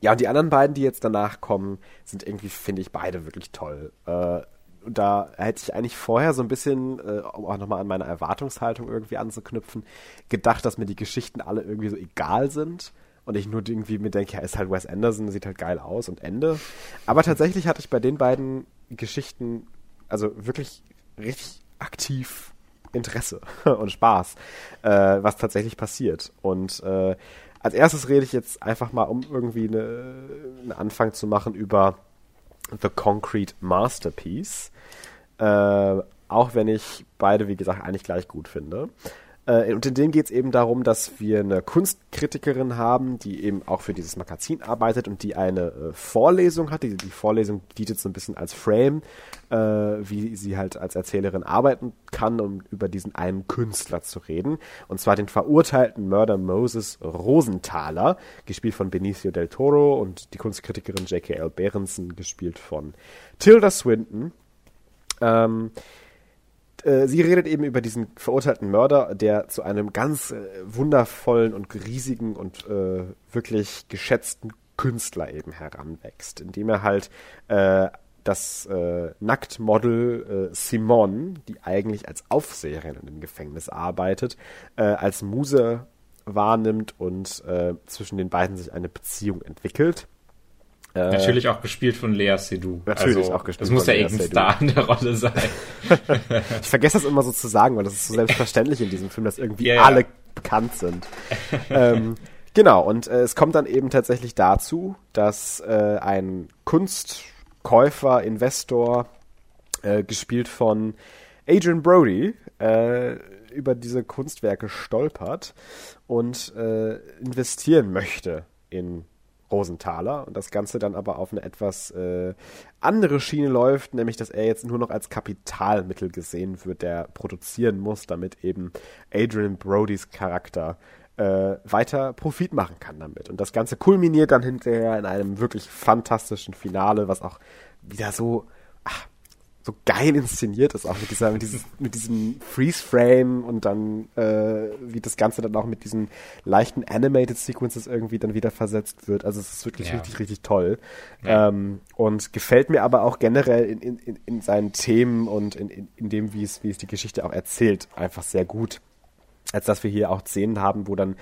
Speaker 1: ja, und die anderen beiden, die jetzt danach kommen, sind irgendwie, finde ich, beide wirklich toll. Äh, da hätte ich eigentlich vorher so ein bisschen, äh, um auch nochmal an meine Erwartungshaltung irgendwie anzuknüpfen, gedacht, dass mir die Geschichten alle irgendwie so egal sind und ich nur irgendwie mir denke, ja, ist halt Wes Anderson, sieht halt geil aus und Ende. Aber tatsächlich hatte ich bei den beiden Geschichten also wirklich richtig aktiv Interesse <laughs> und Spaß, äh, was tatsächlich passiert. Und äh, als erstes rede ich jetzt einfach mal, um irgendwie eine, einen Anfang zu machen über The Concrete Masterpiece. Äh, auch wenn ich beide, wie gesagt, eigentlich gleich gut finde. Äh, und in dem geht es eben darum, dass wir eine Kunstkritikerin haben, die eben auch für dieses Magazin arbeitet und die eine äh, Vorlesung hat. Die, die Vorlesung dient so ein bisschen als Frame, äh, wie sie halt als Erzählerin arbeiten kann, um über diesen einen Künstler zu reden. Und zwar den verurteilten Mörder Moses Rosenthaler, gespielt von Benicio del Toro und die Kunstkritikerin J.K.L. Berenson, gespielt von Tilda Swinton. Ähm, äh, sie redet eben über diesen verurteilten Mörder, der zu einem ganz äh, wundervollen und riesigen und äh, wirklich geschätzten Künstler eben heranwächst, indem er halt äh, das äh, Nacktmodel äh, Simone, die eigentlich als Aufseherin in dem Gefängnis arbeitet, äh, als Muse wahrnimmt und äh, zwischen den beiden sich eine Beziehung entwickelt.
Speaker 2: Äh, natürlich auch gespielt von Lea Seydoux.
Speaker 1: Natürlich also, auch gespielt
Speaker 2: Das muss ja irgendein Star in der Rolle sein. <laughs>
Speaker 1: ich vergesse das immer so zu sagen, weil das ist so selbstverständlich in diesem Film, dass irgendwie yeah, alle ja. bekannt sind. ähm, genau, und äh, es kommt dann eben tatsächlich dazu, dass äh, ein Kunstkäufer, Investor, äh, gespielt von Adrian Brody, äh, über diese Kunstwerke stolpert und äh, investieren möchte in Rosenthaler und das Ganze dann aber auf eine etwas äh, andere Schiene läuft, nämlich dass er jetzt nur noch als Kapitalmittel gesehen wird, der produzieren muss, damit eben Adrian Brodys Charakter äh, weiter Profit machen kann damit. Und das Ganze kulminiert dann hinterher in einem wirklich fantastischen Finale, was auch wieder so so geil inszeniert ist, auch mit dieser, mit diesem, mit diesem Freeze-Frame und dann, äh, wie das Ganze dann auch mit diesen leichten Animated Sequences irgendwie dann wieder versetzt wird. Also es ist wirklich ja. richtig, richtig toll. Ja. Ähm, und gefällt mir aber auch generell in, in, in seinen Themen und in, in, in dem, wie es, wie es die Geschichte auch erzählt, einfach sehr gut. Als dass wir hier auch Szenen haben, wo dann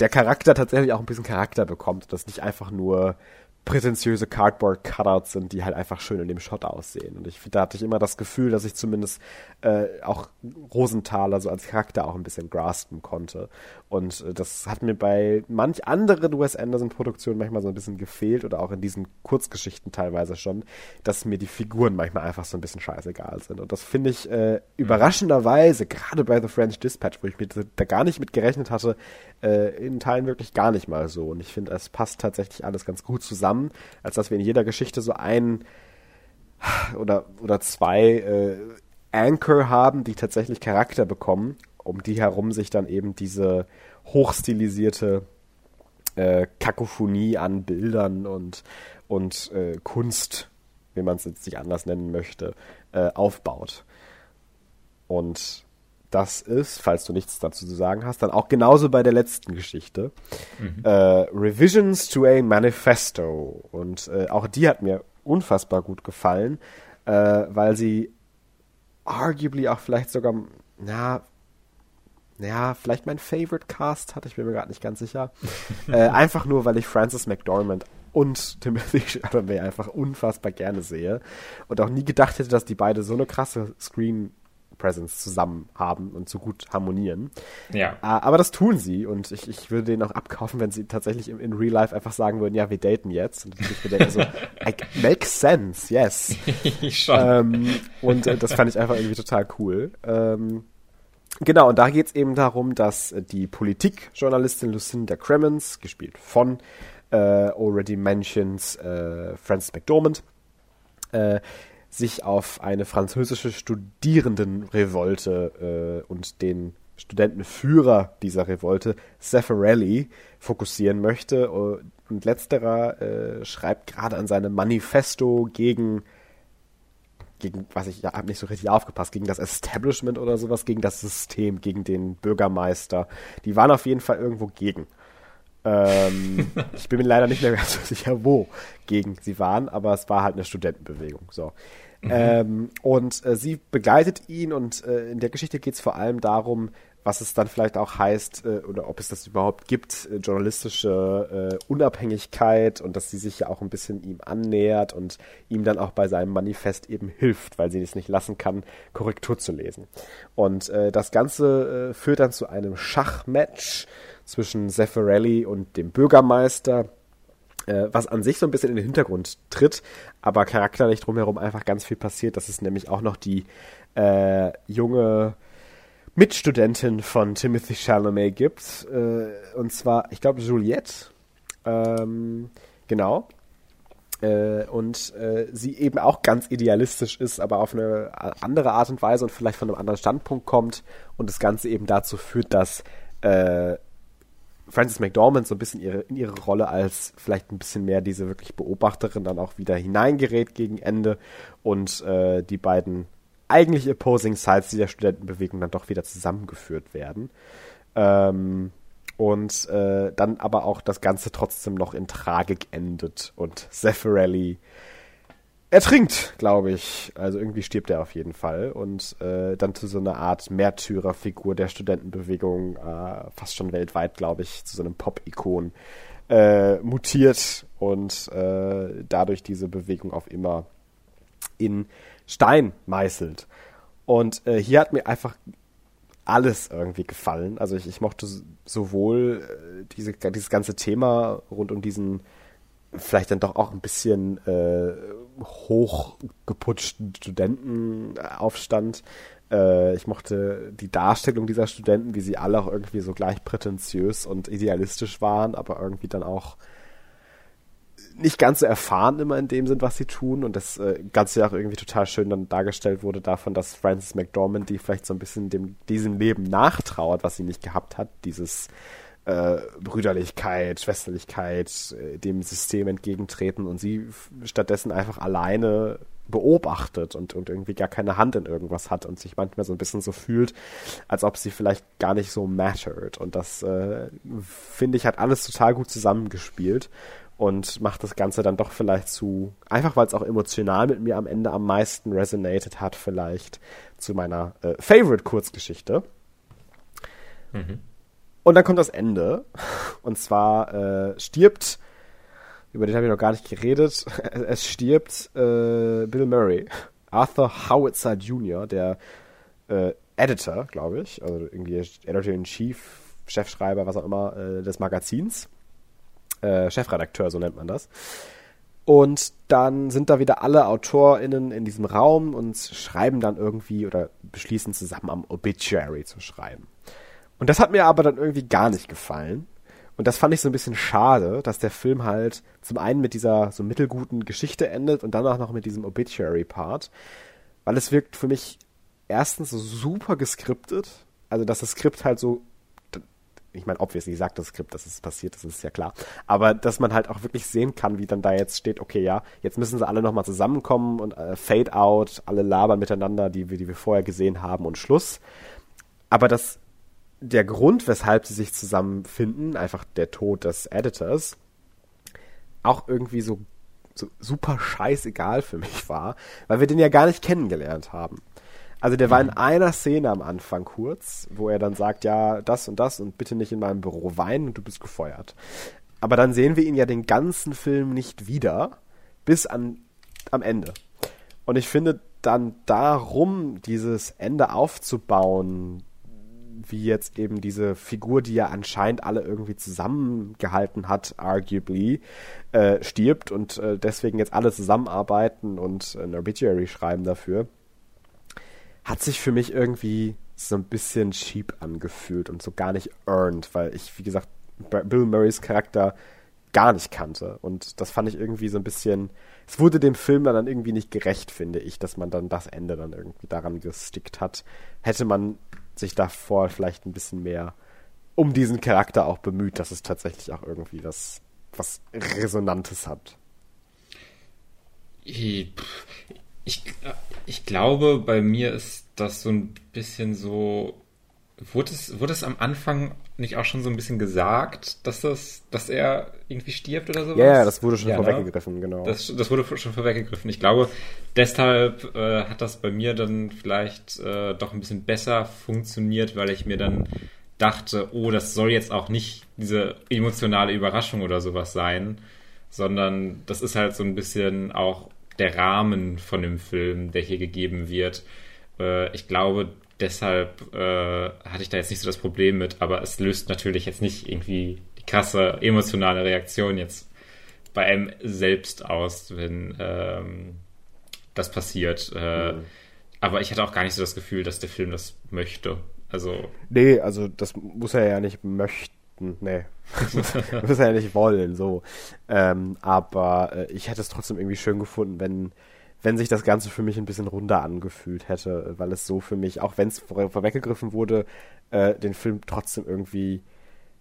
Speaker 1: der Charakter tatsächlich auch ein bisschen Charakter bekommt. Das nicht einfach nur prätentiöse Cardboard-Cutouts sind, die halt einfach schön in dem Shot aussehen. Und ich da hatte ich immer das Gefühl, dass ich zumindest äh, auch Rosenthaler so als Charakter auch ein bisschen graspen konnte. Und äh, das hat mir bei manch anderen Wes Anderson-Produktionen manchmal so ein bisschen gefehlt oder auch in diesen Kurzgeschichten teilweise schon, dass mir die Figuren manchmal einfach so ein bisschen scheißegal sind. Und das finde ich äh, überraschenderweise, gerade bei The French Dispatch, wo ich mir da gar nicht mit gerechnet hatte, äh, in Teilen wirklich gar nicht mal so. Und ich finde, es passt tatsächlich alles ganz gut zusammen, als dass wir in jeder Geschichte so einen oder, oder zwei äh, Anchor haben, die tatsächlich Charakter bekommen, um die herum sich dann eben diese hochstilisierte äh, Kakophonie an Bildern und, und äh, Kunst, wie man es jetzt nicht anders nennen möchte, äh, aufbaut. Und das ist, falls du nichts dazu zu sagen hast, dann auch genauso bei der letzten Geschichte. Mhm. Äh, Revisions to a Manifesto. Und äh, auch die hat mir unfassbar gut gefallen, äh, weil sie arguably auch vielleicht sogar, na, ja, vielleicht mein Favorite Cast hat, ich bin mir gerade nicht ganz sicher. <laughs> äh, einfach nur, weil ich Francis McDormand und Timothy Chalamet einfach unfassbar gerne sehe und auch nie gedacht hätte, dass die beide so eine krasse Screen Presence zusammen haben und so gut harmonieren.
Speaker 2: Ja.
Speaker 1: Ah, aber das tun sie und ich, ich würde denen auch abkaufen, wenn sie tatsächlich in, in Real Life einfach sagen würden, ja, wir daten jetzt. Und ich mir denke so, <laughs> makes sense, yes. <laughs> Ähm, und äh, das fand ich einfach irgendwie total cool. Ähm, Genau, und da geht es eben darum, dass die Politikjournalistin Lucinda Cremens, gespielt von äh, already mentioned äh, Frances McDormand, äh, sich auf eine französische Studierendenrevolte äh, und den Studentenführer dieser Revolte, Zeffirelli, fokussieren möchte. Und letzterer äh, schreibt gerade an seinem Manifesto gegen gegen, was ich ja, habe nicht so richtig aufgepasst, gegen das Establishment oder sowas, gegen das System, gegen den Bürgermeister. Die waren auf jeden Fall irgendwo gegen. Ähm, <laughs> ich bin mir leider nicht mehr ganz so sicher, wo gegen sie waren, aber es war halt eine Studentenbewegung. So. Mhm. Ähm, und äh, sie begleitet ihn und äh, in der Geschichte geht es vor allem darum, was es dann vielleicht auch heißt äh, oder ob es das überhaupt gibt, äh, journalistische äh, Unabhängigkeit und dass sie sich ja auch ein bisschen ihm annähert und ihm dann auch bei seinem Manifest eben hilft, weil sie es nicht lassen kann, Korrektur zu lesen. Und äh, das Ganze führt dann zu einem Schachmatch zwischen Zeffirelli und dem Bürgermeister, äh, was an sich so ein bisschen in den Hintergrund tritt, aber charakterlich drumherum einfach ganz viel passiert. Das ist nämlich auch noch die äh, junge Mitstudentin von Timothy Chalamet gibt. Äh, und zwar, ich glaube, Juliette. Ähm, genau. Äh, und äh, sie eben auch ganz idealistisch ist, aber auf eine andere Art und Weise und vielleicht von einem anderen Standpunkt kommt und das Ganze eben dazu führt, dass äh, Frances McDormand so ein bisschen ihre, in ihre Rolle als vielleicht ein bisschen mehr diese wirklich Beobachterin dann auch wieder hineingerät gegen Ende und äh, die beiden eigentlich Opposing Sides dieser Studentenbewegung dann doch wieder zusammengeführt werden. Ähm, und äh, dann aber auch das Ganze trotzdem noch in Tragik endet und Zeffirelli ertrinkt, glaube ich. Also irgendwie stirbt er auf jeden Fall und äh, dann zu so einer Art Märtyrerfigur der Studentenbewegung, äh, fast schon weltweit, glaube ich, zu so einem Pop-Ikon äh, mutiert und äh, dadurch diese Bewegung auf immer in Stein meißelt. Und äh, hier hat mir einfach alles irgendwie gefallen. Also ich, ich mochte sowohl äh, diese, dieses ganze Thema rund um diesen vielleicht dann doch auch ein bisschen äh, hochgeputschten Studentenaufstand. Äh, ich mochte die Darstellung dieser Studenten, wie sie alle auch irgendwie so gleich prätentiös und idealistisch waren, aber irgendwie dann auch nicht ganz so erfahren immer in dem sind, was sie tun. Und das äh, Ganze ja auch irgendwie total schön dann dargestellt wurde davon, dass Frances McDormand, die vielleicht so ein bisschen dem, diesem Leben nachtrauert, was sie nicht gehabt hat, dieses äh, Brüderlichkeit, Schwesterlichkeit, äh, dem System entgegentreten und sie stattdessen einfach alleine beobachtet und, und irgendwie gar keine Hand in irgendwas hat und sich manchmal so ein bisschen so fühlt, als ob sie vielleicht gar nicht so mattered. Und das, äh, finde ich, hat alles total gut zusammengespielt und macht das Ganze dann doch vielleicht zu, einfach weil es auch emotional mit mir am Ende am meisten resonated hat, vielleicht zu meiner äh, Favorite-Kurzgeschichte. Mhm. Und dann kommt das Ende. Und zwar äh, stirbt, über den habe ich noch gar nicht geredet, <laughs> es stirbt äh, Bill Murray, Arthur Howitzer Jr., der äh, Editor, glaube ich, also irgendwie Editor-in-Chief, Chefschreiber, was auch immer, äh, des Magazins äh, Chefredakteur, so nennt man das. Und dann sind da wieder alle AutorInnen in diesem Raum und schreiben dann irgendwie oder beschließen zusammen am Obituary zu schreiben. Und das hat mir aber dann irgendwie gar nicht gefallen. Und das fand ich so ein bisschen schade, dass der Film halt zum einen mit dieser so mittelguten Geschichte endet und dann auch noch mit diesem Obituary-Part. Weil es wirkt für mich erstens so super geskriptet. Also, dass das Skript halt so ich meine, obviously sagt das Skript, dass es passiert, das ist ja klar. Aber dass man halt auch wirklich sehen kann, wie dann da jetzt steht, okay, ja, jetzt müssen sie alle nochmal zusammenkommen und äh, Fade out, alle labern miteinander, die, die wir vorher gesehen haben und Schluss. aber das, der Grund, weshalb sie sich zusammenfinden, einfach der Tod des Editors, auch irgendwie so, so super scheißegal für mich war, weil wir den ja gar nicht kennengelernt haben. Also der war in einer Szene am Anfang kurz, wo er dann sagt, ja, das und das und bitte nicht in meinem Büro weinen und du bist gefeuert. Aber dann sehen wir ihn ja den ganzen Film nicht wieder, bis an, am Ende. Und ich finde dann darum, dieses Ende aufzubauen, wie jetzt eben diese Figur, die ja anscheinend alle irgendwie zusammengehalten hat, arguably, äh, stirbt und äh, deswegen jetzt alle zusammenarbeiten und ein Obituary schreiben dafür hat sich für mich irgendwie so ein bisschen cheap angefühlt und so gar nicht earned, weil ich, wie gesagt, Bill Murrays Charakter gar nicht kannte. Und das fand ich irgendwie so ein bisschen. Es wurde dem Film dann irgendwie nicht gerecht, finde ich, dass man dann das Ende dann irgendwie daran gestickt hat. Hätte man sich davor vielleicht ein bisschen mehr um diesen Charakter auch bemüht, dass es tatsächlich auch irgendwie was, was Resonantes hat.
Speaker 2: Ich, ich, ich glaube, bei mir ist das so ein bisschen so. Wurde es, wurde es am Anfang nicht auch schon so ein bisschen gesagt, dass das, dass er irgendwie stirbt oder sowas?
Speaker 1: Ja, yeah, das wurde schon ja, ne? vorweggegriffen, genau.
Speaker 2: Das, das wurde schon vorweggegriffen. Ich glaube, deshalb äh, hat das bei mir dann vielleicht äh, doch ein bisschen besser funktioniert, weil ich mir dann dachte, oh, das soll jetzt auch nicht diese emotionale Überraschung oder sowas sein, sondern das ist halt so ein bisschen auch der Rahmen von dem Film, der hier gegeben wird. Äh, ich glaube, deshalb äh, hatte ich da jetzt nicht so das Problem mit, aber es löst natürlich jetzt nicht irgendwie die krasse emotionale Reaktion jetzt bei einem selbst aus, wenn ähm, das passiert. Äh, mhm. Aber ich hatte auch gar nicht so das Gefühl, dass der Film das möchte. Also.
Speaker 1: Nee, also das muss er ja nicht möchten nee, <laughs> muss er ja nicht wollen, so. Ähm, aber äh, ich hätte es trotzdem irgendwie schön gefunden, wenn, wenn sich das Ganze für mich ein bisschen runder angefühlt hätte, weil es so für mich, auch wenn es vor, vorweggegriffen wurde, äh, den Film trotzdem irgendwie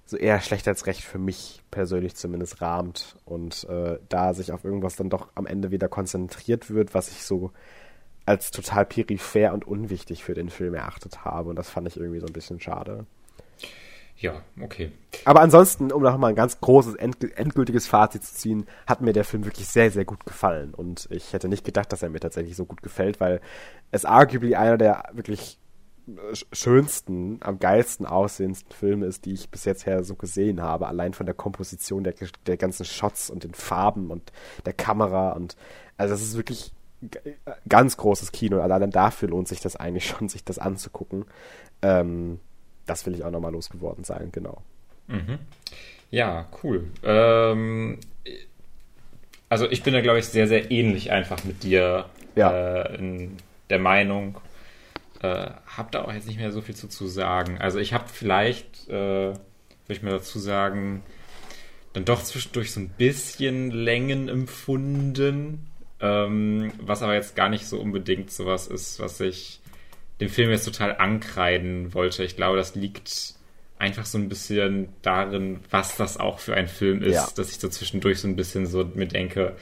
Speaker 1: so eher schlecht als recht für mich persönlich zumindest rahmt und äh, da sich auf irgendwas dann doch am Ende wieder konzentriert wird, was ich so als total peripher und unwichtig für den Film erachtet habe und das fand ich irgendwie so ein bisschen schade.
Speaker 2: Ja, okay.
Speaker 1: Aber ansonsten, um nochmal ein ganz großes, endgültiges Fazit zu ziehen, hat mir der Film wirklich sehr, sehr gut gefallen. Und ich hätte nicht gedacht, dass er mir tatsächlich so gut gefällt, weil es arguably einer der wirklich äh, schönsten, am geilsten aussehendsten Filme ist, die ich bis jetzt her so gesehen habe. Allein von der Komposition der, der ganzen Shots und den Farben und der Kamera. Und also das ist wirklich ganz großes Kino. Allein dafür lohnt sich das eigentlich schon, sich das anzugucken. Ähm, das will ich auch nochmal losgeworden sein, genau.
Speaker 2: Mhm. Ja, cool. Ähm, also ich bin da, glaube ich, sehr, sehr ähnlich einfach mit dir ja. äh, in der Meinung. Äh, hab da auch jetzt nicht mehr so viel zu, zu sagen. Also ich habe vielleicht, äh, würde ich mal dazu sagen, dann doch zwischendurch so ein bisschen Längen empfunden, ähm, was aber jetzt gar nicht so unbedingt sowas ist, was ich dem Film jetzt total ankreiden wollte. Ich glaube, das liegt einfach so ein bisschen darin, was das auch für ein Film ist, ja. dass ich so zwischendurch so ein bisschen so mir denke,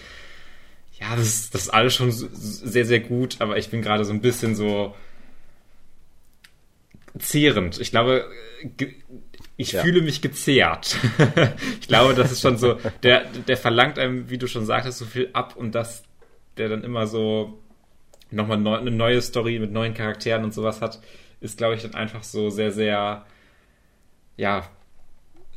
Speaker 2: ja, das ist, das ist alles schon sehr, sehr gut, aber ich bin gerade so ein bisschen so zehrend. Ich glaube, ich ja. fühle mich gezehrt. <laughs> ich glaube, das ist schon so, der, der verlangt einem, wie du schon sagtest, so viel ab und dass der dann immer so nochmal neu, eine neue Story mit neuen Charakteren und sowas hat, ist, glaube ich, dann einfach so sehr, sehr, ja,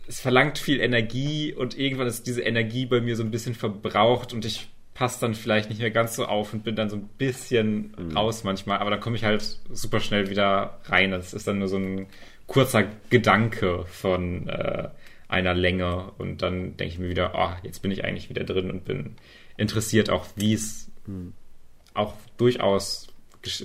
Speaker 2: es verlangt viel Energie und irgendwann ist diese Energie bei mir so ein bisschen verbraucht und ich passe dann vielleicht nicht mehr ganz so auf und bin dann so ein bisschen mhm. raus manchmal, aber dann komme ich halt super schnell wieder rein. Das ist dann nur so ein kurzer Gedanke von äh, einer Länge und dann denke ich mir wieder, oh, jetzt bin ich eigentlich wieder drin und bin interessiert auch, wie es mhm auch durchaus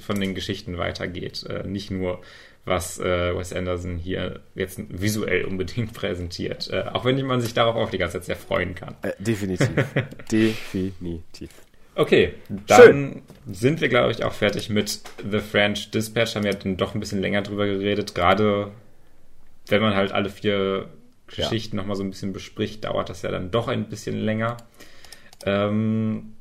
Speaker 2: von den Geschichten weitergeht. Äh, nicht nur, was äh, Wes Anderson hier jetzt visuell unbedingt <laughs> präsentiert. Äh, auch wenn man sich darauf auch die ganze Zeit sehr freuen kann.
Speaker 1: Äh, definitiv. <laughs> definitiv.
Speaker 2: Okay, dann Schön. sind wir, glaube ich, auch fertig mit The French Dispatch. Haben wir dann doch ein bisschen länger drüber geredet. Gerade wenn man halt alle vier Geschichten ja. nochmal so ein bisschen bespricht, dauert das ja dann doch ein bisschen länger. Ähm,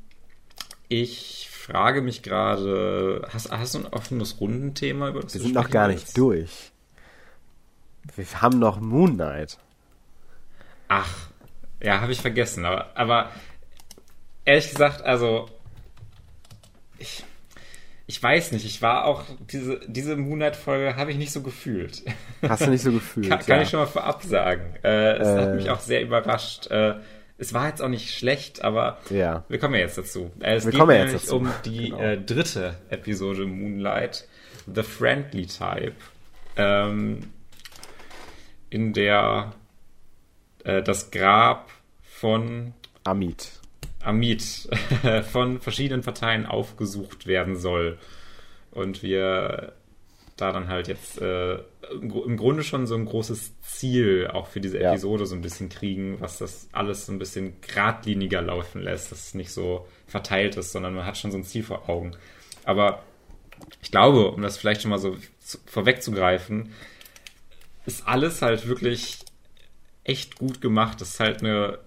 Speaker 2: ich frage mich gerade, hast, hast du ein offenes Rundenthema,
Speaker 1: über das Wir sind noch gar nicht durch. Wir haben noch Moon Knight.
Speaker 2: Ach, ja, habe ich vergessen. Aber, aber ehrlich gesagt, also ich, ich weiß nicht. Ich war auch diese diese Moonlight-Folge habe ich nicht so gefühlt.
Speaker 1: Hast du nicht so <laughs> gefühlt?
Speaker 2: kann, kann ja. ich schon mal vorab sagen. Äh, es äh, hat mich auch sehr überrascht. Äh, es war jetzt auch nicht schlecht, aber
Speaker 1: ja.
Speaker 2: wir kommen ja jetzt dazu. Äh, es
Speaker 1: wir
Speaker 2: geht
Speaker 1: kommen
Speaker 2: nämlich
Speaker 1: jetzt dazu.
Speaker 2: um die genau. äh, dritte Episode Moonlight, The Friendly Type, ähm, in der äh, das Grab von
Speaker 1: Amit.
Speaker 2: Amit <laughs> von verschiedenen Parteien aufgesucht werden soll. Und wir da dann halt jetzt äh, im Grunde schon so ein großes Ziel auch für diese Episode ja. so ein bisschen kriegen, was das alles so ein bisschen geradliniger laufen lässt, dass es nicht so verteilt ist, sondern man hat schon so ein Ziel vor Augen. Aber ich glaube, um das vielleicht schon mal so zu, vorwegzugreifen, ist alles halt wirklich echt gut gemacht. Das ist halt eine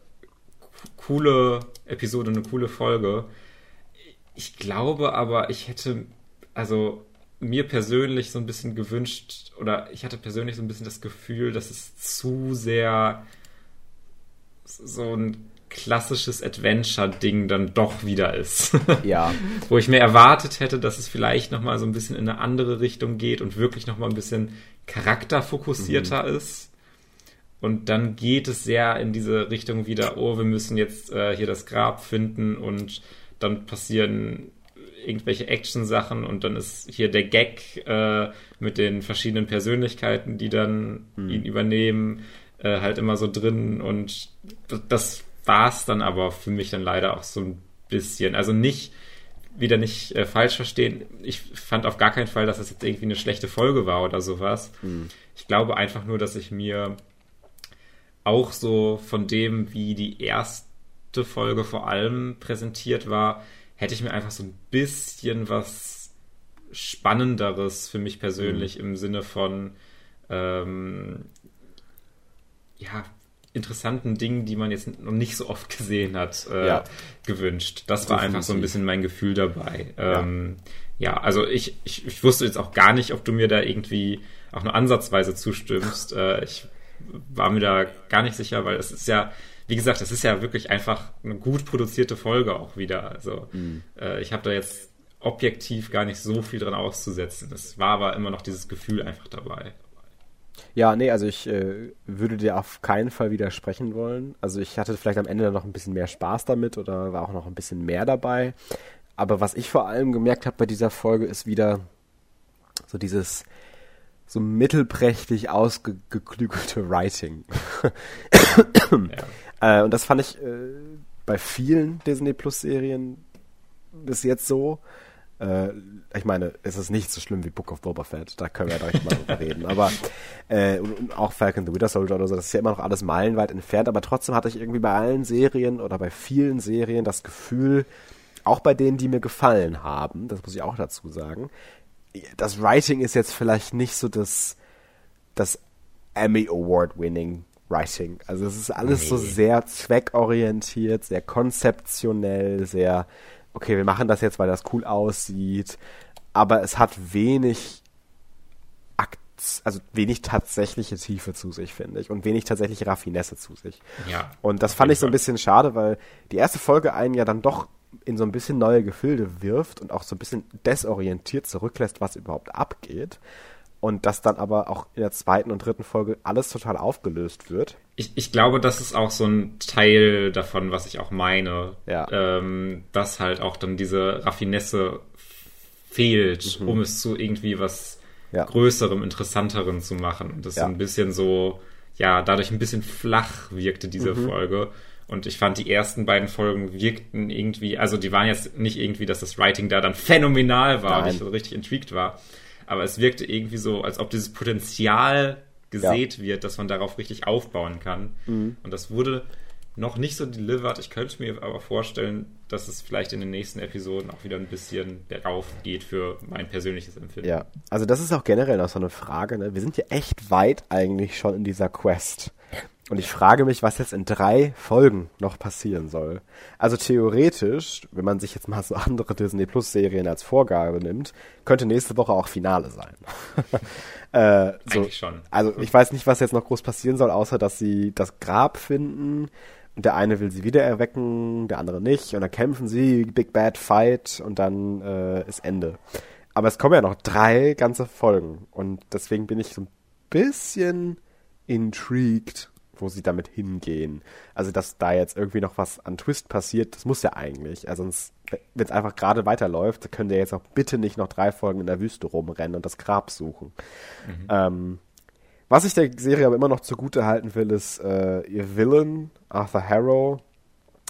Speaker 2: coole Episode, eine coole Folge. Ich glaube aber, ich hätte, also mir persönlich so ein bisschen gewünscht, oder ich hatte persönlich so ein bisschen das Gefühl, dass es zu sehr so ein klassisches Adventure-Ding dann doch wieder ist. <laughs>
Speaker 1: Ja.
Speaker 2: Wo ich mir erwartet hätte, dass es vielleicht nochmal so ein bisschen in eine andere Richtung geht und wirklich nochmal ein bisschen charakterfokussierter mhm. ist. Und dann geht es sehr in diese Richtung wieder, oh, wir müssen jetzt äh, hier das Grab finden und dann passieren irgendwelche Action-Sachen und dann ist hier der Gag äh, mit den verschiedenen Persönlichkeiten, die dann mhm. ihn übernehmen, äh, halt immer so drin und das war's dann aber für mich dann leider auch so ein bisschen. Also nicht, wieder nicht äh, falsch verstehen, ich fand auf gar keinen Fall, dass das jetzt irgendwie eine schlechte Folge war oder sowas. Mhm. Ich glaube einfach nur, dass ich mir auch so von dem, wie die erste Folge vor allem präsentiert war, hätte ich mir einfach so ein bisschen was Spannenderes für mich persönlich mhm. im Sinne von ähm, ja, interessanten Dingen, die man jetzt noch nicht so oft gesehen hat, äh, ja. gewünscht. Das war einfach so ein bisschen mein Gefühl dabei. Ja, ähm, ja also ich, ich, ich, wusste jetzt auch gar nicht, ob du mir da irgendwie auch nur ansatzweise zustimmst. <laughs> äh, ich war mir da gar nicht sicher, weil es ist ja, wie gesagt, es ist ja wirklich einfach eine gut produzierte Folge auch wieder. Also mhm. äh, ich habe da jetzt objektiv gar nicht so viel dran auszusetzen. Es war aber immer noch dieses Gefühl einfach dabei.
Speaker 1: Ja, nee, also ich äh, würde dir auf keinen Fall widersprechen wollen. Also ich hatte vielleicht am Ende noch ein bisschen mehr Spaß damit oder war auch noch ein bisschen mehr dabei. Aber was ich vor allem gemerkt habe bei dieser Folge ist wieder so dieses so mittelprächtig ausgeklügelte Writing. ja. <laughs> äh, und das fand ich äh, bei vielen Disney Plus Serien bis jetzt so. Äh, ich meine, es ist nicht so schlimm wie Book of Boba Fett, da können wir ja direkt mal drüber reden. Aber äh, und, und auch Falcon the Winter Soldier oder so, das ist ja immer noch alles meilenweit entfernt. Aber trotzdem hatte ich irgendwie bei allen Serien oder bei vielen Serien das Gefühl, auch bei denen, die mir gefallen haben, das muss ich auch dazu sagen, das Writing ist jetzt vielleicht nicht so das, das Emmy Award winning Writing. Also es ist alles nee. so sehr zweckorientiert, sehr konzeptionell, sehr, okay, wir machen das jetzt, weil das cool aussieht, aber es hat wenig also wenig tatsächliche Tiefe zu sich, finde ich, und wenig tatsächliche Raffinesse zu sich.
Speaker 2: Ja.
Speaker 1: Und das fand ich so ein bisschen schade, weil die erste Folge einen ja dann doch in so ein bisschen neue Gefilde wirft und auch so ein bisschen desorientiert zurücklässt, was überhaupt abgeht. Und dass dann aber auch in der zweiten und dritten Folge alles total aufgelöst wird.
Speaker 2: Ich, ich glaube, das ist auch so ein Teil davon, was ich auch meine.
Speaker 1: Ja.
Speaker 2: Ähm, dass halt auch dann diese Raffinesse fehlt, mhm. um es zu irgendwie was ja. Größerem, Interessanterem zu machen. Und das ja. ist ein bisschen so, ja, dadurch ein bisschen flach wirkte diese mhm. Folge. Und ich fand, die ersten beiden Folgen wirkten irgendwie, also die waren jetzt nicht irgendwie, dass das Writing da dann phänomenal war Nein. und ich so richtig intrigued war. Aber es wirkte irgendwie so, als ob dieses Potenzial gesät ja. wird, dass man darauf richtig aufbauen kann. Mhm. Und das wurde noch nicht so delivered. Ich könnte mir aber vorstellen, dass es vielleicht in den nächsten Episoden auch wieder ein bisschen bergauf geht für mein persönliches Empfinden.
Speaker 1: Ja, also das ist auch generell noch so eine Frage. Ne? Wir sind ja echt weit eigentlich schon in dieser Quest. Und ich frage mich, was jetzt in drei Folgen noch passieren soll. Also theoretisch, wenn man sich jetzt mal so andere Disney Plus Serien als Vorgabe nimmt, könnte nächste Woche auch Finale sein. <laughs> äh, so,
Speaker 2: Eigentlich schon.
Speaker 1: Also ich weiß nicht, was jetzt noch groß passieren soll, außer dass sie das Grab finden. Und der eine will sie wieder erwecken, der andere nicht. Und dann kämpfen sie, Big Bad Fight und dann äh, ist Ende. Aber es kommen ja noch drei ganze Folgen. Und deswegen bin ich so ein bisschen intrigued, wo sie damit hingehen. Also, dass da jetzt irgendwie noch was an Twist passiert, das muss ja eigentlich. Also, sonst, wenn es einfach gerade weiterläuft, können wir jetzt auch bitte nicht noch drei Folgen in der Wüste rumrennen und das Grab suchen. Mhm. Ähm, was ich der Serie aber immer noch zugute halten will, ist äh, ihr Villain, Arthur Harrow.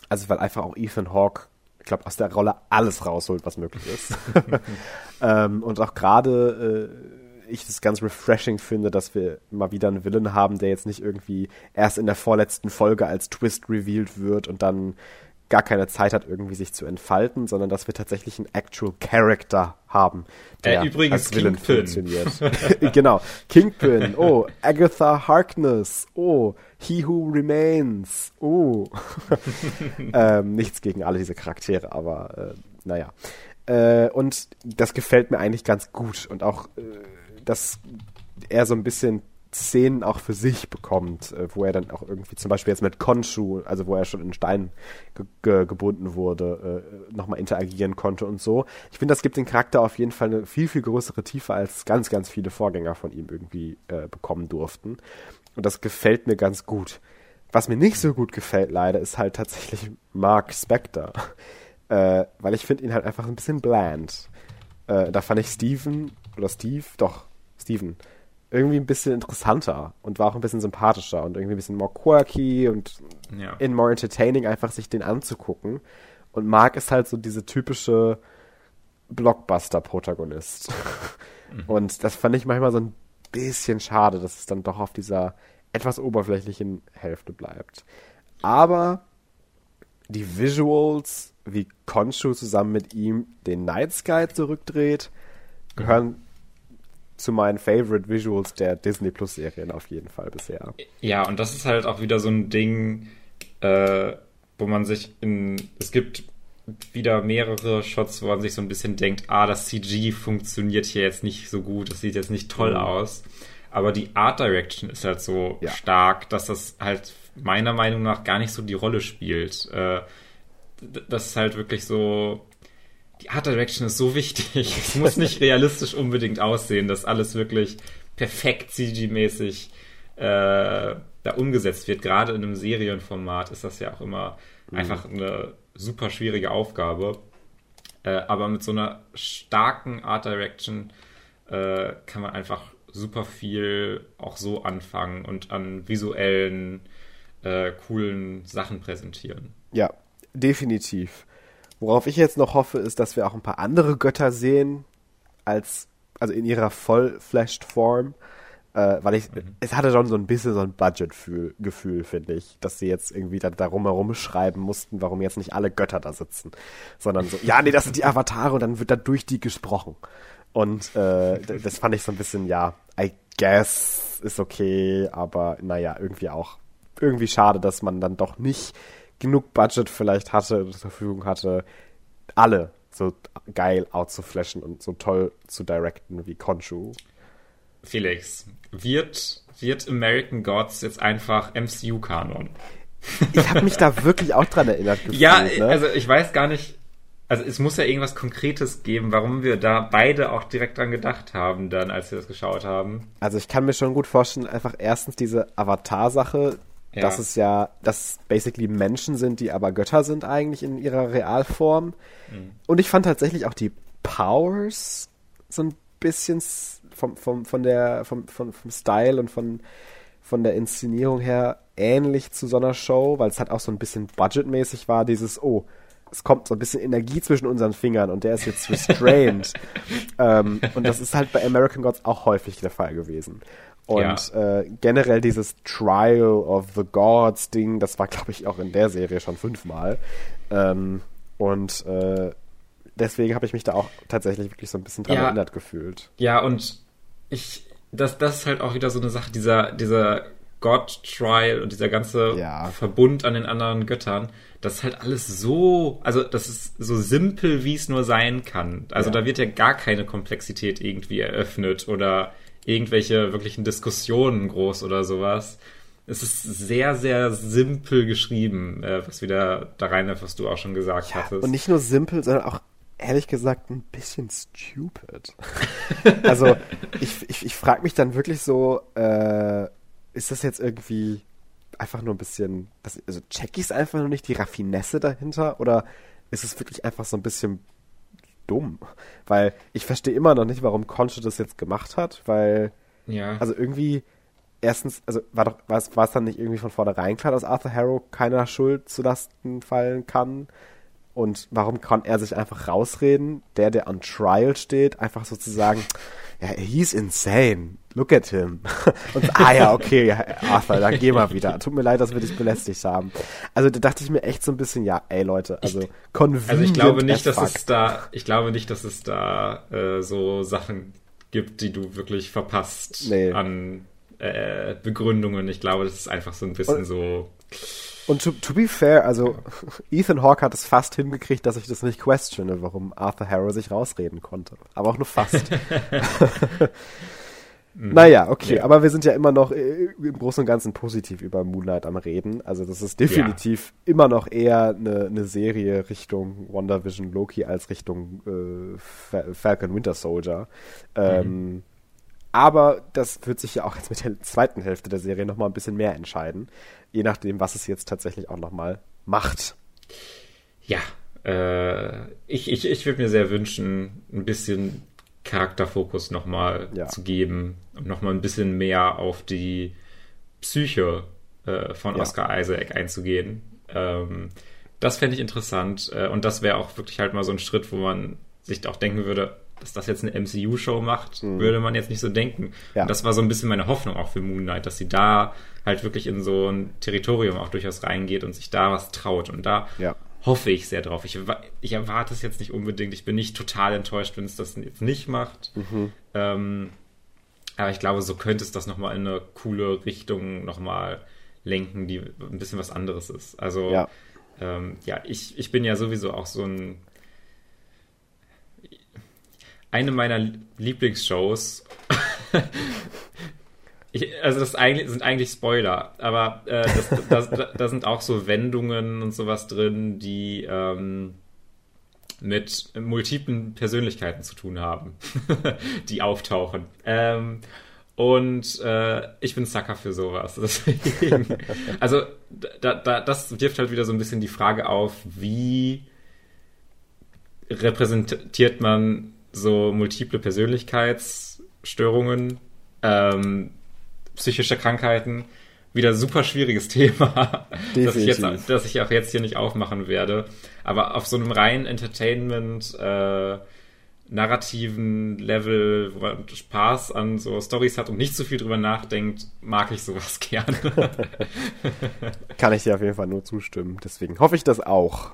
Speaker 1: Also, weil einfach auch Ethan Hawke, ich glaube, aus der Rolle alles rausholt, was möglich ist. <laughs> <laughs> ähm, und auch gerade äh, ich das ganz refreshing finde, dass wir mal wieder einen Villain haben, der jetzt nicht irgendwie erst in der vorletzten Folge als Twist revealed wird und dann gar keine Zeit hat, irgendwie sich zu entfalten, sondern dass wir tatsächlich einen actual Character haben,
Speaker 2: der äh, übrigens als Villain Kingpin.
Speaker 1: funktioniert. <laughs> genau. Kingpin, oh, Agatha Harkness, oh, He Who Remains, oh. <laughs> ähm, nichts gegen alle diese Charaktere, aber äh, naja. Äh, und das gefällt mir eigentlich ganz gut und auch äh, dass er so ein bisschen Szenen auch für sich bekommt, äh, wo er dann auch irgendwie zum Beispiel jetzt mit Konshu, also wo er schon in Stein ge ge gebunden wurde, äh, nochmal interagieren konnte und so. Ich finde, das gibt den Charakter auf jeden Fall eine viel, viel größere Tiefe, als ganz, ganz viele Vorgänger von ihm irgendwie äh, bekommen durften. Und das gefällt mir ganz gut. Was mir nicht so gut gefällt, leider, ist halt tatsächlich Mark Spector. <laughs> Äh, weil ich finde ihn halt einfach ein bisschen bland. Äh, da fand ich Steven, oder Steve, doch, Steven irgendwie ein bisschen interessanter und war auch ein bisschen sympathischer und irgendwie ein bisschen more quirky und ja. in more entertaining, einfach sich den anzugucken. Und Mark ist halt so diese typische Blockbuster-Protagonist. Mhm. <laughs> Und das fand ich manchmal so ein bisschen schade, dass es dann doch auf dieser etwas oberflächlichen Hälfte bleibt. Aber die Visuals, wie Konshu zusammen mit ihm den Night Sky zurückdreht, gehören mhm zu meinen Favorite Visuals der Disney Plus Serien auf jeden Fall bisher.
Speaker 2: Ja, und das ist halt auch wieder so ein Ding, äh, wo man sich in, es gibt wieder mehrere Shots, wo man sich so ein bisschen denkt, ah, das CG funktioniert hier jetzt nicht so gut, das sieht jetzt nicht toll mhm. aus. Aber die Art Direction ist halt so ja. stark, dass das halt meiner Meinung nach gar nicht so die Rolle spielt. Äh, das ist halt wirklich so, die Art Direction ist so wichtig. <laughs> Es muss nicht realistisch unbedingt aussehen, dass alles wirklich perfekt CG-mäßig äh, da umgesetzt wird. Gerade in einem Serienformat ist das ja auch immer mhm. einfach eine super schwierige Aufgabe. Äh, aber mit so einer starken Art Direction äh, kann man einfach super viel auch so anfangen und an visuellen, äh, coolen Sachen präsentieren.
Speaker 1: Ja, definitiv. Worauf ich jetzt noch hoffe, ist, dass wir auch ein paar andere Götter sehen, als, also in ihrer voll-flashed Form. Äh, weil ich, mhm. es hatte schon so ein bisschen so ein Budget-Gefühl, finde ich, dass sie jetzt irgendwie da, darum herum schreiben mussten, warum jetzt nicht alle Götter da sitzen, sondern so, ja, nee, das sind die Avatare und dann wird da durch die gesprochen. Und äh, das fand ich so ein bisschen, ja, I guess ist okay, aber naja, irgendwie auch irgendwie schade, dass man dann doch nicht genug Budget vielleicht hatte, zur Verfügung hatte, alle so geil outzuflashen und so toll zu directen wie Konshu.
Speaker 2: Felix, wird, wird American Gods jetzt einfach MCU-Kanon?
Speaker 1: Ich habe mich da wirklich auch dran erinnert. <laughs>
Speaker 2: Gefühlt, ja, ne? also ich weiß gar nicht, also es muss ja irgendwas Konkretes geben, warum wir da beide auch direkt dran gedacht haben, dann, als wir das geschaut haben.
Speaker 1: Also ich kann mir schon gut vorstellen, einfach erstens diese Avatar-Sache, ja. Dass es ja, dass basically Menschen sind, die aber Götter sind eigentlich in ihrer Realform. Mhm. Und ich fand tatsächlich auch die Powers so ein bisschen vom, vom, von der, vom, vom, vom Style und von, von der Inszenierung her ähnlich zu so einer Show, weil es halt auch so ein bisschen budgetmäßig war, dieses, oh, es kommt so ein bisschen Energie zwischen unseren Fingern und der ist jetzt restrained. <laughs> ähm, und das ist halt bei American Gods auch häufig der Fall gewesen. Und ja. äh, generell dieses Trial of the Gods Ding, das war, glaube ich, auch in der Serie schon fünfmal. Ähm, und äh, deswegen habe ich mich da auch tatsächlich wirklich so ein bisschen dran ja, erinnert gefühlt.
Speaker 2: Ja, und ich, das, das ist halt auch wieder so eine Sache, dieser, dieser God Trial und dieser ganze
Speaker 1: Ja.
Speaker 2: Verbund an den anderen Göttern, das ist halt alles so, also das ist so simpel, wie es nur sein kann. Also da wird ja gar keine Komplexität irgendwie eröffnet oder irgendwelche wirklichen Diskussionen groß oder sowas. Es ist sehr, sehr simpel geschrieben, äh, was wieder da rein was du auch schon gesagt hattest.
Speaker 1: Und nicht nur simpel, sondern auch ehrlich gesagt ein bisschen stupid. <laughs> also ich, ich, ich frage mich dann wirklich so, äh, ist das jetzt irgendwie einfach nur ein bisschen, also check ich es einfach nur nicht, die Raffinesse dahinter oder ist es wirklich einfach so ein bisschen dumm? Weil ich verstehe immer noch nicht, warum Concho das jetzt gemacht hat, weil
Speaker 2: ja.
Speaker 1: also irgendwie, erstens, also war doch, war es, war es dann nicht irgendwie von vornherein klar, dass Arthur Harrow keiner Schuld zu Lasten fallen kann? Und warum kann er sich einfach rausreden? Der, der on trial steht, einfach sozusagen, ja, he's insane. Look at him. <laughs> Und ah ja, okay, Arthur, dann geh mal wieder. Tut mir leid, dass wir dich belästigt haben. Also da dachte ich mir echt so ein bisschen, ja, ey Leute, also convenient
Speaker 2: Also ich glaube nicht,
Speaker 1: as
Speaker 2: dass
Speaker 1: fuck.
Speaker 2: es da, ich glaube nicht, dass es da äh, so Sachen gibt, die du wirklich verpasst
Speaker 1: Nee.
Speaker 2: an äh, Begründungen. Ich glaube, das ist einfach so ein bisschen
Speaker 1: Und-
Speaker 2: so.
Speaker 1: Und to, to be fair, also Ethan Hawke hat es fast hingekriegt, dass ich das nicht questione, warum Arthur Harrow sich rausreden konnte. Aber auch nur fast. <laughs> naja, okay,
Speaker 2: Ja.
Speaker 1: aber wir sind ja immer noch äh, im Großen und Ganzen positiv über Moonlight am Reden. Also das ist definitiv immer noch eher eine, eine Serie Richtung WandaVision Loki als Richtung äh, Fa- Falcon Winter Soldier. Ähm, aber das wird sich ja auch jetzt mit der zweiten Hälfte der Serie nochmal ein bisschen mehr entscheiden. Je nachdem, was es jetzt tatsächlich auch nochmal macht.
Speaker 2: Ja, äh, ich, ich, ich würde mir sehr wünschen, ein bisschen Charakterfokus nochmal
Speaker 1: Ja.
Speaker 2: zu geben und nochmal ein bisschen mehr auf die Psyche äh, von
Speaker 1: Ja.
Speaker 2: Oscar Isaac einzugehen. Ähm, das fände ich interessant äh, und das wäre auch wirklich halt mal so ein Schritt, wo man sich auch denken würde, dass das jetzt eine MCU-Show macht, würde man jetzt nicht so denken.
Speaker 1: Mhm. Ja.
Speaker 2: Und das war so ein bisschen meine Hoffnung auch für Moon Knight, dass sie da halt wirklich in so ein Territorium auch durchaus reingeht und sich da was traut. Und da
Speaker 1: Ja.
Speaker 2: hoffe ich sehr drauf. Ich, ich erwarte es jetzt nicht unbedingt. Ich bin nicht total enttäuscht, wenn es das jetzt nicht macht.
Speaker 1: Mhm.
Speaker 2: Ähm, aber ich glaube, so könnte es das nochmal in eine coole Richtung nochmal lenken, die ein bisschen was anderes ist. Also,
Speaker 1: Ja.
Speaker 2: ähm, ja, ich, ich bin ja sowieso auch so ein. Eine meiner Lieblingsshows. <laughs> ich, also, das eigentlich, sind eigentlich Spoiler, aber äh, da sind auch so Wendungen und sowas drin, die. Ähm, mit multiplen Persönlichkeiten zu tun haben, <laughs> die auftauchen. Ähm, und äh, ich bin Sucker für sowas. <laughs> Deswegen, also da, da, das wirft halt wieder so ein bisschen die Frage auf, wie repräsentiert man so multiple Persönlichkeitsstörungen, ähm, psychische Krankheiten. Wieder super schwieriges <laughs> Thema, das ich, jetzt,
Speaker 1: Definitiv.
Speaker 2: das ich auch jetzt hier nicht aufmachen werde. Aber auf so einem reinen Entertainment, äh, narrativen Level, wo man Spaß an so Stories hat und nicht so viel drüber nachdenkt, mag ich sowas <laughs> gerne.
Speaker 1: Kann ich dir auf jeden Fall nur zustimmen. Deswegen hoffe ich das auch.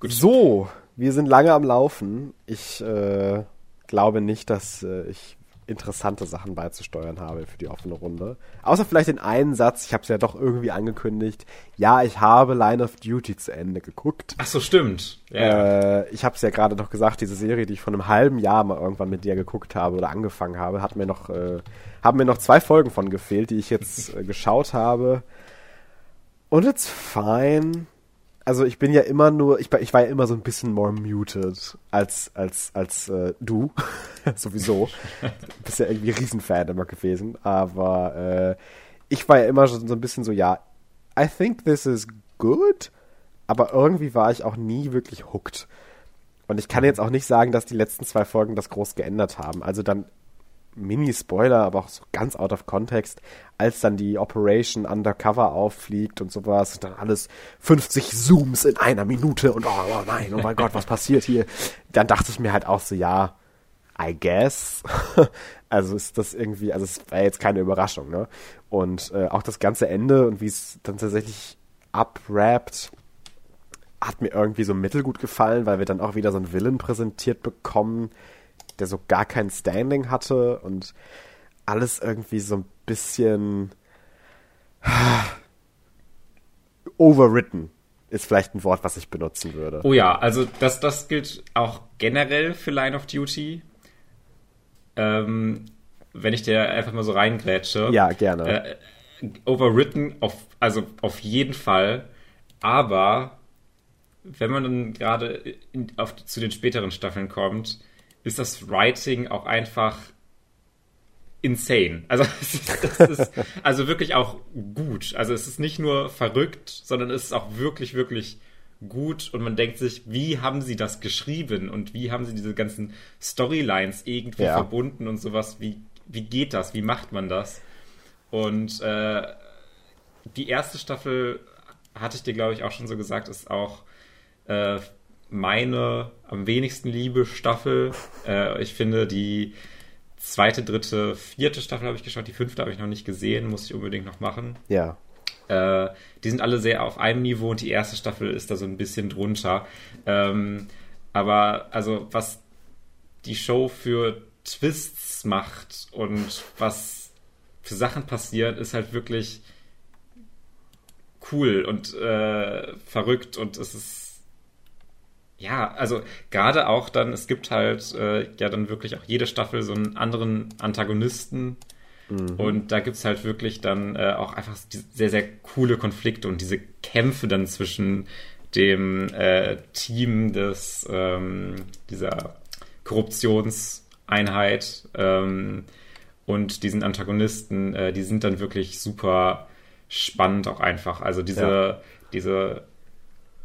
Speaker 2: Gut.
Speaker 1: So, wir sind lange am Laufen. Ich äh, glaube nicht, dass äh, ich interessante Sachen beizusteuern habe für die offene Runde. Außer vielleicht den einen Satz, ich habe es ja doch irgendwie angekündigt. Ja, ich habe Line of Duty zu Ende geguckt.
Speaker 2: Ach so, stimmt. Ja.
Speaker 1: Äh, ich habe es ja gerade noch gesagt, diese Serie, die ich vor einem halben Jahr mal irgendwann mit dir geguckt habe oder angefangen habe, hat mir noch, äh, haben mir noch zwei Folgen von gefehlt, die ich jetzt äh, geschaut habe. Und it's fine. Also ich bin ja immer nur, ich, war- ich war ja immer so ein bisschen more muted als als als äh, du <laughs> sowieso. Du bist ja irgendwie Riesenfan immer gewesen, aber äh, ich war ja immer so, so ein bisschen so, ja, I think this is good, aber irgendwie war ich auch nie wirklich hooked. Und ich kann jetzt auch nicht sagen, dass die letzten zwei Folgen das groß geändert haben. Also dann Mini-Spoiler, aber auch so ganz out of context, als dann die Operation Undercover auffliegt und sowas und dann alles 50 Zooms in einer Minute und oh, oh nein, oh mein Gott, was passiert hier? Dann dachte ich mir halt auch so, ja, I guess. <laughs> also ist das irgendwie, also es war jetzt keine Überraschung, ne? Und äh, auch das ganze Ende und wie es dann tatsächlich abrappt, hat mir irgendwie so mittelgut gefallen, weil wir dann auch wieder so einen Villain präsentiert bekommen, der so gar kein Standing hatte und alles irgendwie so ein bisschen <sighs> Overwritten ist vielleicht ein Wort, was ich benutzen würde.
Speaker 2: Oh ja, also das, das gilt auch generell für Line of Duty. Ähm, wenn ich dir einfach mal so reingrätsche.
Speaker 1: Ja, gerne.
Speaker 2: Äh, overwritten auf, also auf jeden Fall. Aber wenn man dann gerade zu den späteren Staffeln kommt, ist das Writing auch einfach insane. Also, <laughs> ist also wirklich auch gut. Also es ist nicht nur verrückt, sondern es ist auch wirklich, wirklich gut und man denkt sich, wie haben sie das geschrieben und wie haben sie diese ganzen Storylines irgendwie ja. verbunden und sowas, wie, wie geht das, wie macht man das? Und äh, die erste Staffel, hatte ich dir glaube ich auch schon so gesagt, ist auch äh, meine am wenigsten liebe Staffel. Äh, ich finde die zweite, dritte, vierte Staffel habe ich geschaut, die fünfte habe ich noch nicht gesehen, muss ich unbedingt noch machen.
Speaker 1: Ja.
Speaker 2: Äh, die sind alle sehr auf einem Niveau und die erste Staffel ist da so ein bisschen drunter. Ähm, aber also was die Show für Twists macht und was für Sachen passiert, ist halt wirklich cool und äh, verrückt und es ist ja, also gerade auch dann, es gibt halt äh, ja dann wirklich auch jede Staffel so einen anderen Antagonisten. Mhm. Und da gibt es halt wirklich dann äh, auch einfach sehr, sehr coole Konflikte und diese Kämpfe dann zwischen dem äh, Team des ähm, dieser Korruptionseinheit ähm, und diesen Antagonisten, äh, die sind dann wirklich super spannend auch einfach. Also diese, ja. diese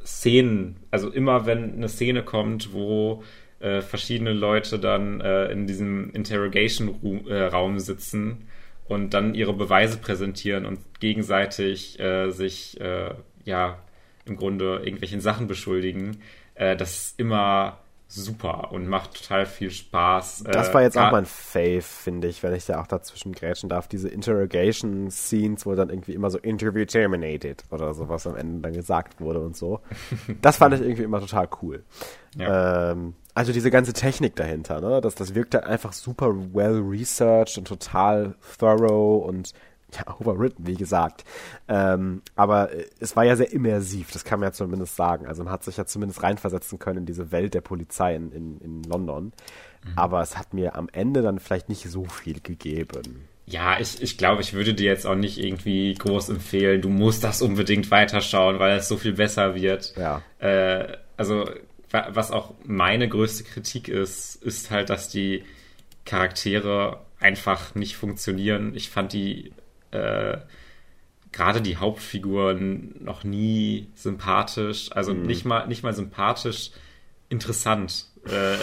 Speaker 2: Szenen, also immer wenn eine Szene kommt, wo äh, verschiedene Leute dann äh, in diesem Interrogation-Raum äh, sitzen und dann ihre Beweise präsentieren und gegenseitig äh, sich äh, ja im Grunde irgendwelchen Sachen beschuldigen, äh, das ist immer super und macht total viel Spaß.
Speaker 1: Das war jetzt äh, auch mein Fave, finde ich, wenn ich da auch dazwischen grätschen darf. Diese Interrogation-Scenes, wo dann irgendwie immer so Interview terminated oder sowas am Ende dann gesagt wurde und so. <laughs> Das fand ich irgendwie immer total cool. Ja. Ähm, also diese ganze Technik dahinter, ne? Das, das wirkt halt einfach super well researched und total thorough und <laughs> ja, overwritten, wie gesagt. Ähm, aber es war ja sehr immersiv, das kann man ja zumindest sagen. Also man hat sich ja zumindest reinversetzen können in diese Welt der Polizei in, in, in London. Mhm. Aber es hat mir am Ende dann vielleicht nicht so viel gegeben.
Speaker 2: Ja, ich, ich glaube, ich würde dir jetzt auch nicht irgendwie groß empfehlen, du musst das unbedingt weiterschauen, weil es so viel besser wird.
Speaker 1: Ja.
Speaker 2: Äh, also, was auch meine größte Kritik ist, ist halt, dass die Charaktere einfach nicht funktionieren. Ich fand die äh, gerade die Hauptfiguren noch nie sympathisch, also mhm. nicht mal nicht mal sympathisch, interessant. Äh,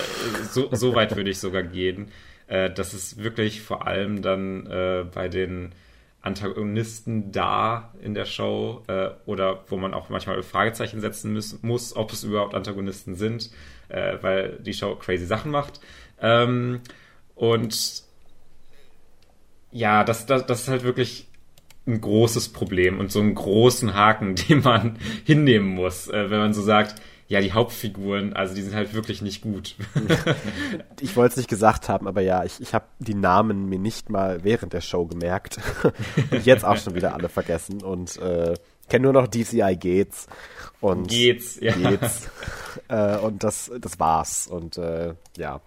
Speaker 2: so, so weit würde ich sogar gehen. Äh, das ist wirklich vor allem dann äh, bei den Antagonisten da in der Show äh, oder wo man auch manchmal Fragezeichen setzen muss, muss ob es überhaupt Antagonisten sind, äh, weil die Show crazy Sachen macht. Ähm, und ja, das, das, das ist halt wirklich ein großes Problem und so einen großen Haken, <laughs> den man hinnehmen muss, äh, wenn man so sagt, ja, die Hauptfiguren, also die sind halt wirklich nicht gut. <laughs>
Speaker 1: ich wollte es nicht gesagt haben, aber ja, ich, ich habe die Namen mir nicht mal während der Show gemerkt. <laughs> und jetzt auch schon wieder alle vergessen und äh, kenne nur noch DCI Gates und
Speaker 2: Gates, ja. Gates.
Speaker 1: Äh, und das, das war's. Und äh, ja.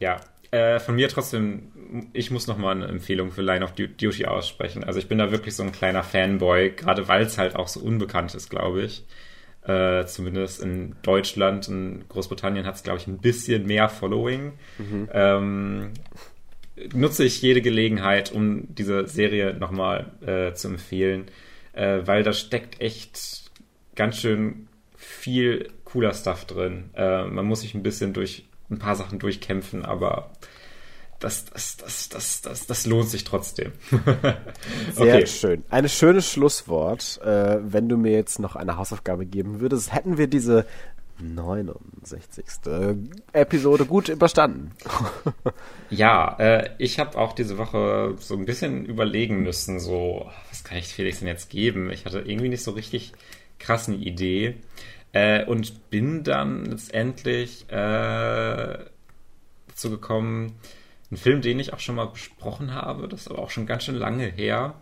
Speaker 2: Ja, äh, von mir trotzdem, ich muss nochmal eine Empfehlung für Line of Duty aussprechen. Also ich bin da wirklich so ein kleiner Fanboy, gerade weil es halt auch so unbekannt ist, glaube ich. Äh, zumindest in Deutschland und Großbritannien hat es, glaube ich, ein bisschen mehr Following. Mhm. Ähm, nutze ich jede Gelegenheit, um diese Serie nochmal äh, zu empfehlen, äh, weil da steckt echt ganz schön viel cooler Stuff drin. Äh, man muss sich ein bisschen durch ein paar Sachen durchkämpfen, aber das, das, das, das, das, das lohnt sich trotzdem. <laughs>
Speaker 1: Sehr okay. schön. Ein schönes Schlusswort. Äh, wenn du mir jetzt noch eine Hausaufgabe geben würdest, hätten wir diese 69. Episode gut überstanden. <laughs>
Speaker 2: ja, äh, ich habe auch diese Woche so ein bisschen überlegen müssen, so, was kann ich Felix denn jetzt geben? Ich hatte irgendwie nicht so richtig krassen Idee. Äh, und bin dann letztendlich äh, dazu gekommen, einen Film, den ich auch schon mal besprochen habe, das ist aber auch schon ganz schön lange her,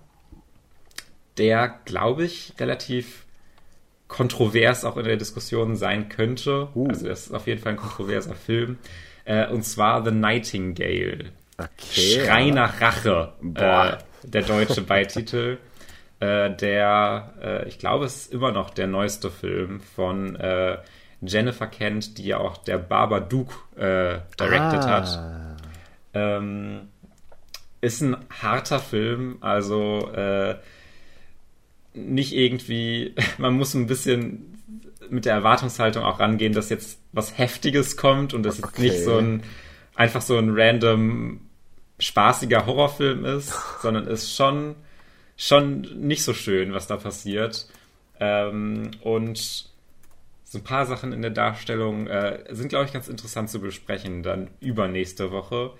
Speaker 2: der, glaube ich, relativ kontrovers auch in der Diskussion sein könnte. Uh. Also das ist auf jeden Fall ein kontroverser Film. Äh, und zwar The Nightingale. Okay, Schrei nach Rache. Äh, der deutsche Beititel. Äh, der, äh, ich glaube, es ist immer noch der neueste Film von äh, Jennifer Kent, die ja auch der Babadook äh, directed ah. hat. Ähm, ist ein harter Film, also äh, nicht irgendwie, <laughs> man muss ein bisschen mit der Erwartungshaltung auch rangehen, dass jetzt was Heftiges kommt und dass okay. jetzt nicht so ein einfach so ein random spaßiger Horrorfilm ist, sondern ist schon schon nicht so schön, was da passiert. Ähm, und so ein paar Sachen in der Darstellung äh, sind, glaube ich, ganz interessant zu besprechen, dann übernächste Woche.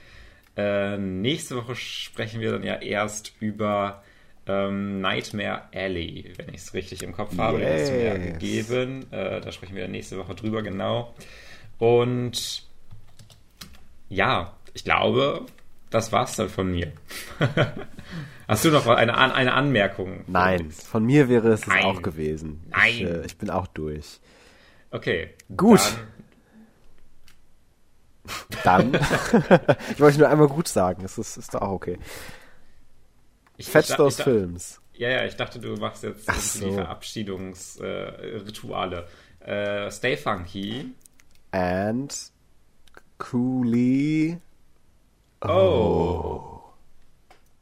Speaker 2: Äh, nächste Woche sprechen wir dann ja erst über ähm, Nightmare Alley, wenn ich es richtig im Kopf habe. Yes. Den mir gegeben. Äh, da sprechen wir nächste Woche drüber, genau. Und ja, ich glaube, das war's dann von mir. <laughs> Hast du noch eine, eine Anmerkung?
Speaker 1: Nein, von mir wäre es Nein. auch gewesen. Nein. Ich, äh, ich, bin auch durch.
Speaker 2: Okay.
Speaker 1: Gut. Dann. <laughs> dann <laughs> ich wollte nur einmal gut sagen. Das ist, ist doch auch okay.
Speaker 2: Ich, Fetch those Films. Ja, ja, ich dachte, du machst jetzt so. die Verabschiedungsrituale. Äh, äh, stay funky.
Speaker 1: And coolly.
Speaker 2: Oh. oh.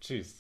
Speaker 2: Tschüss.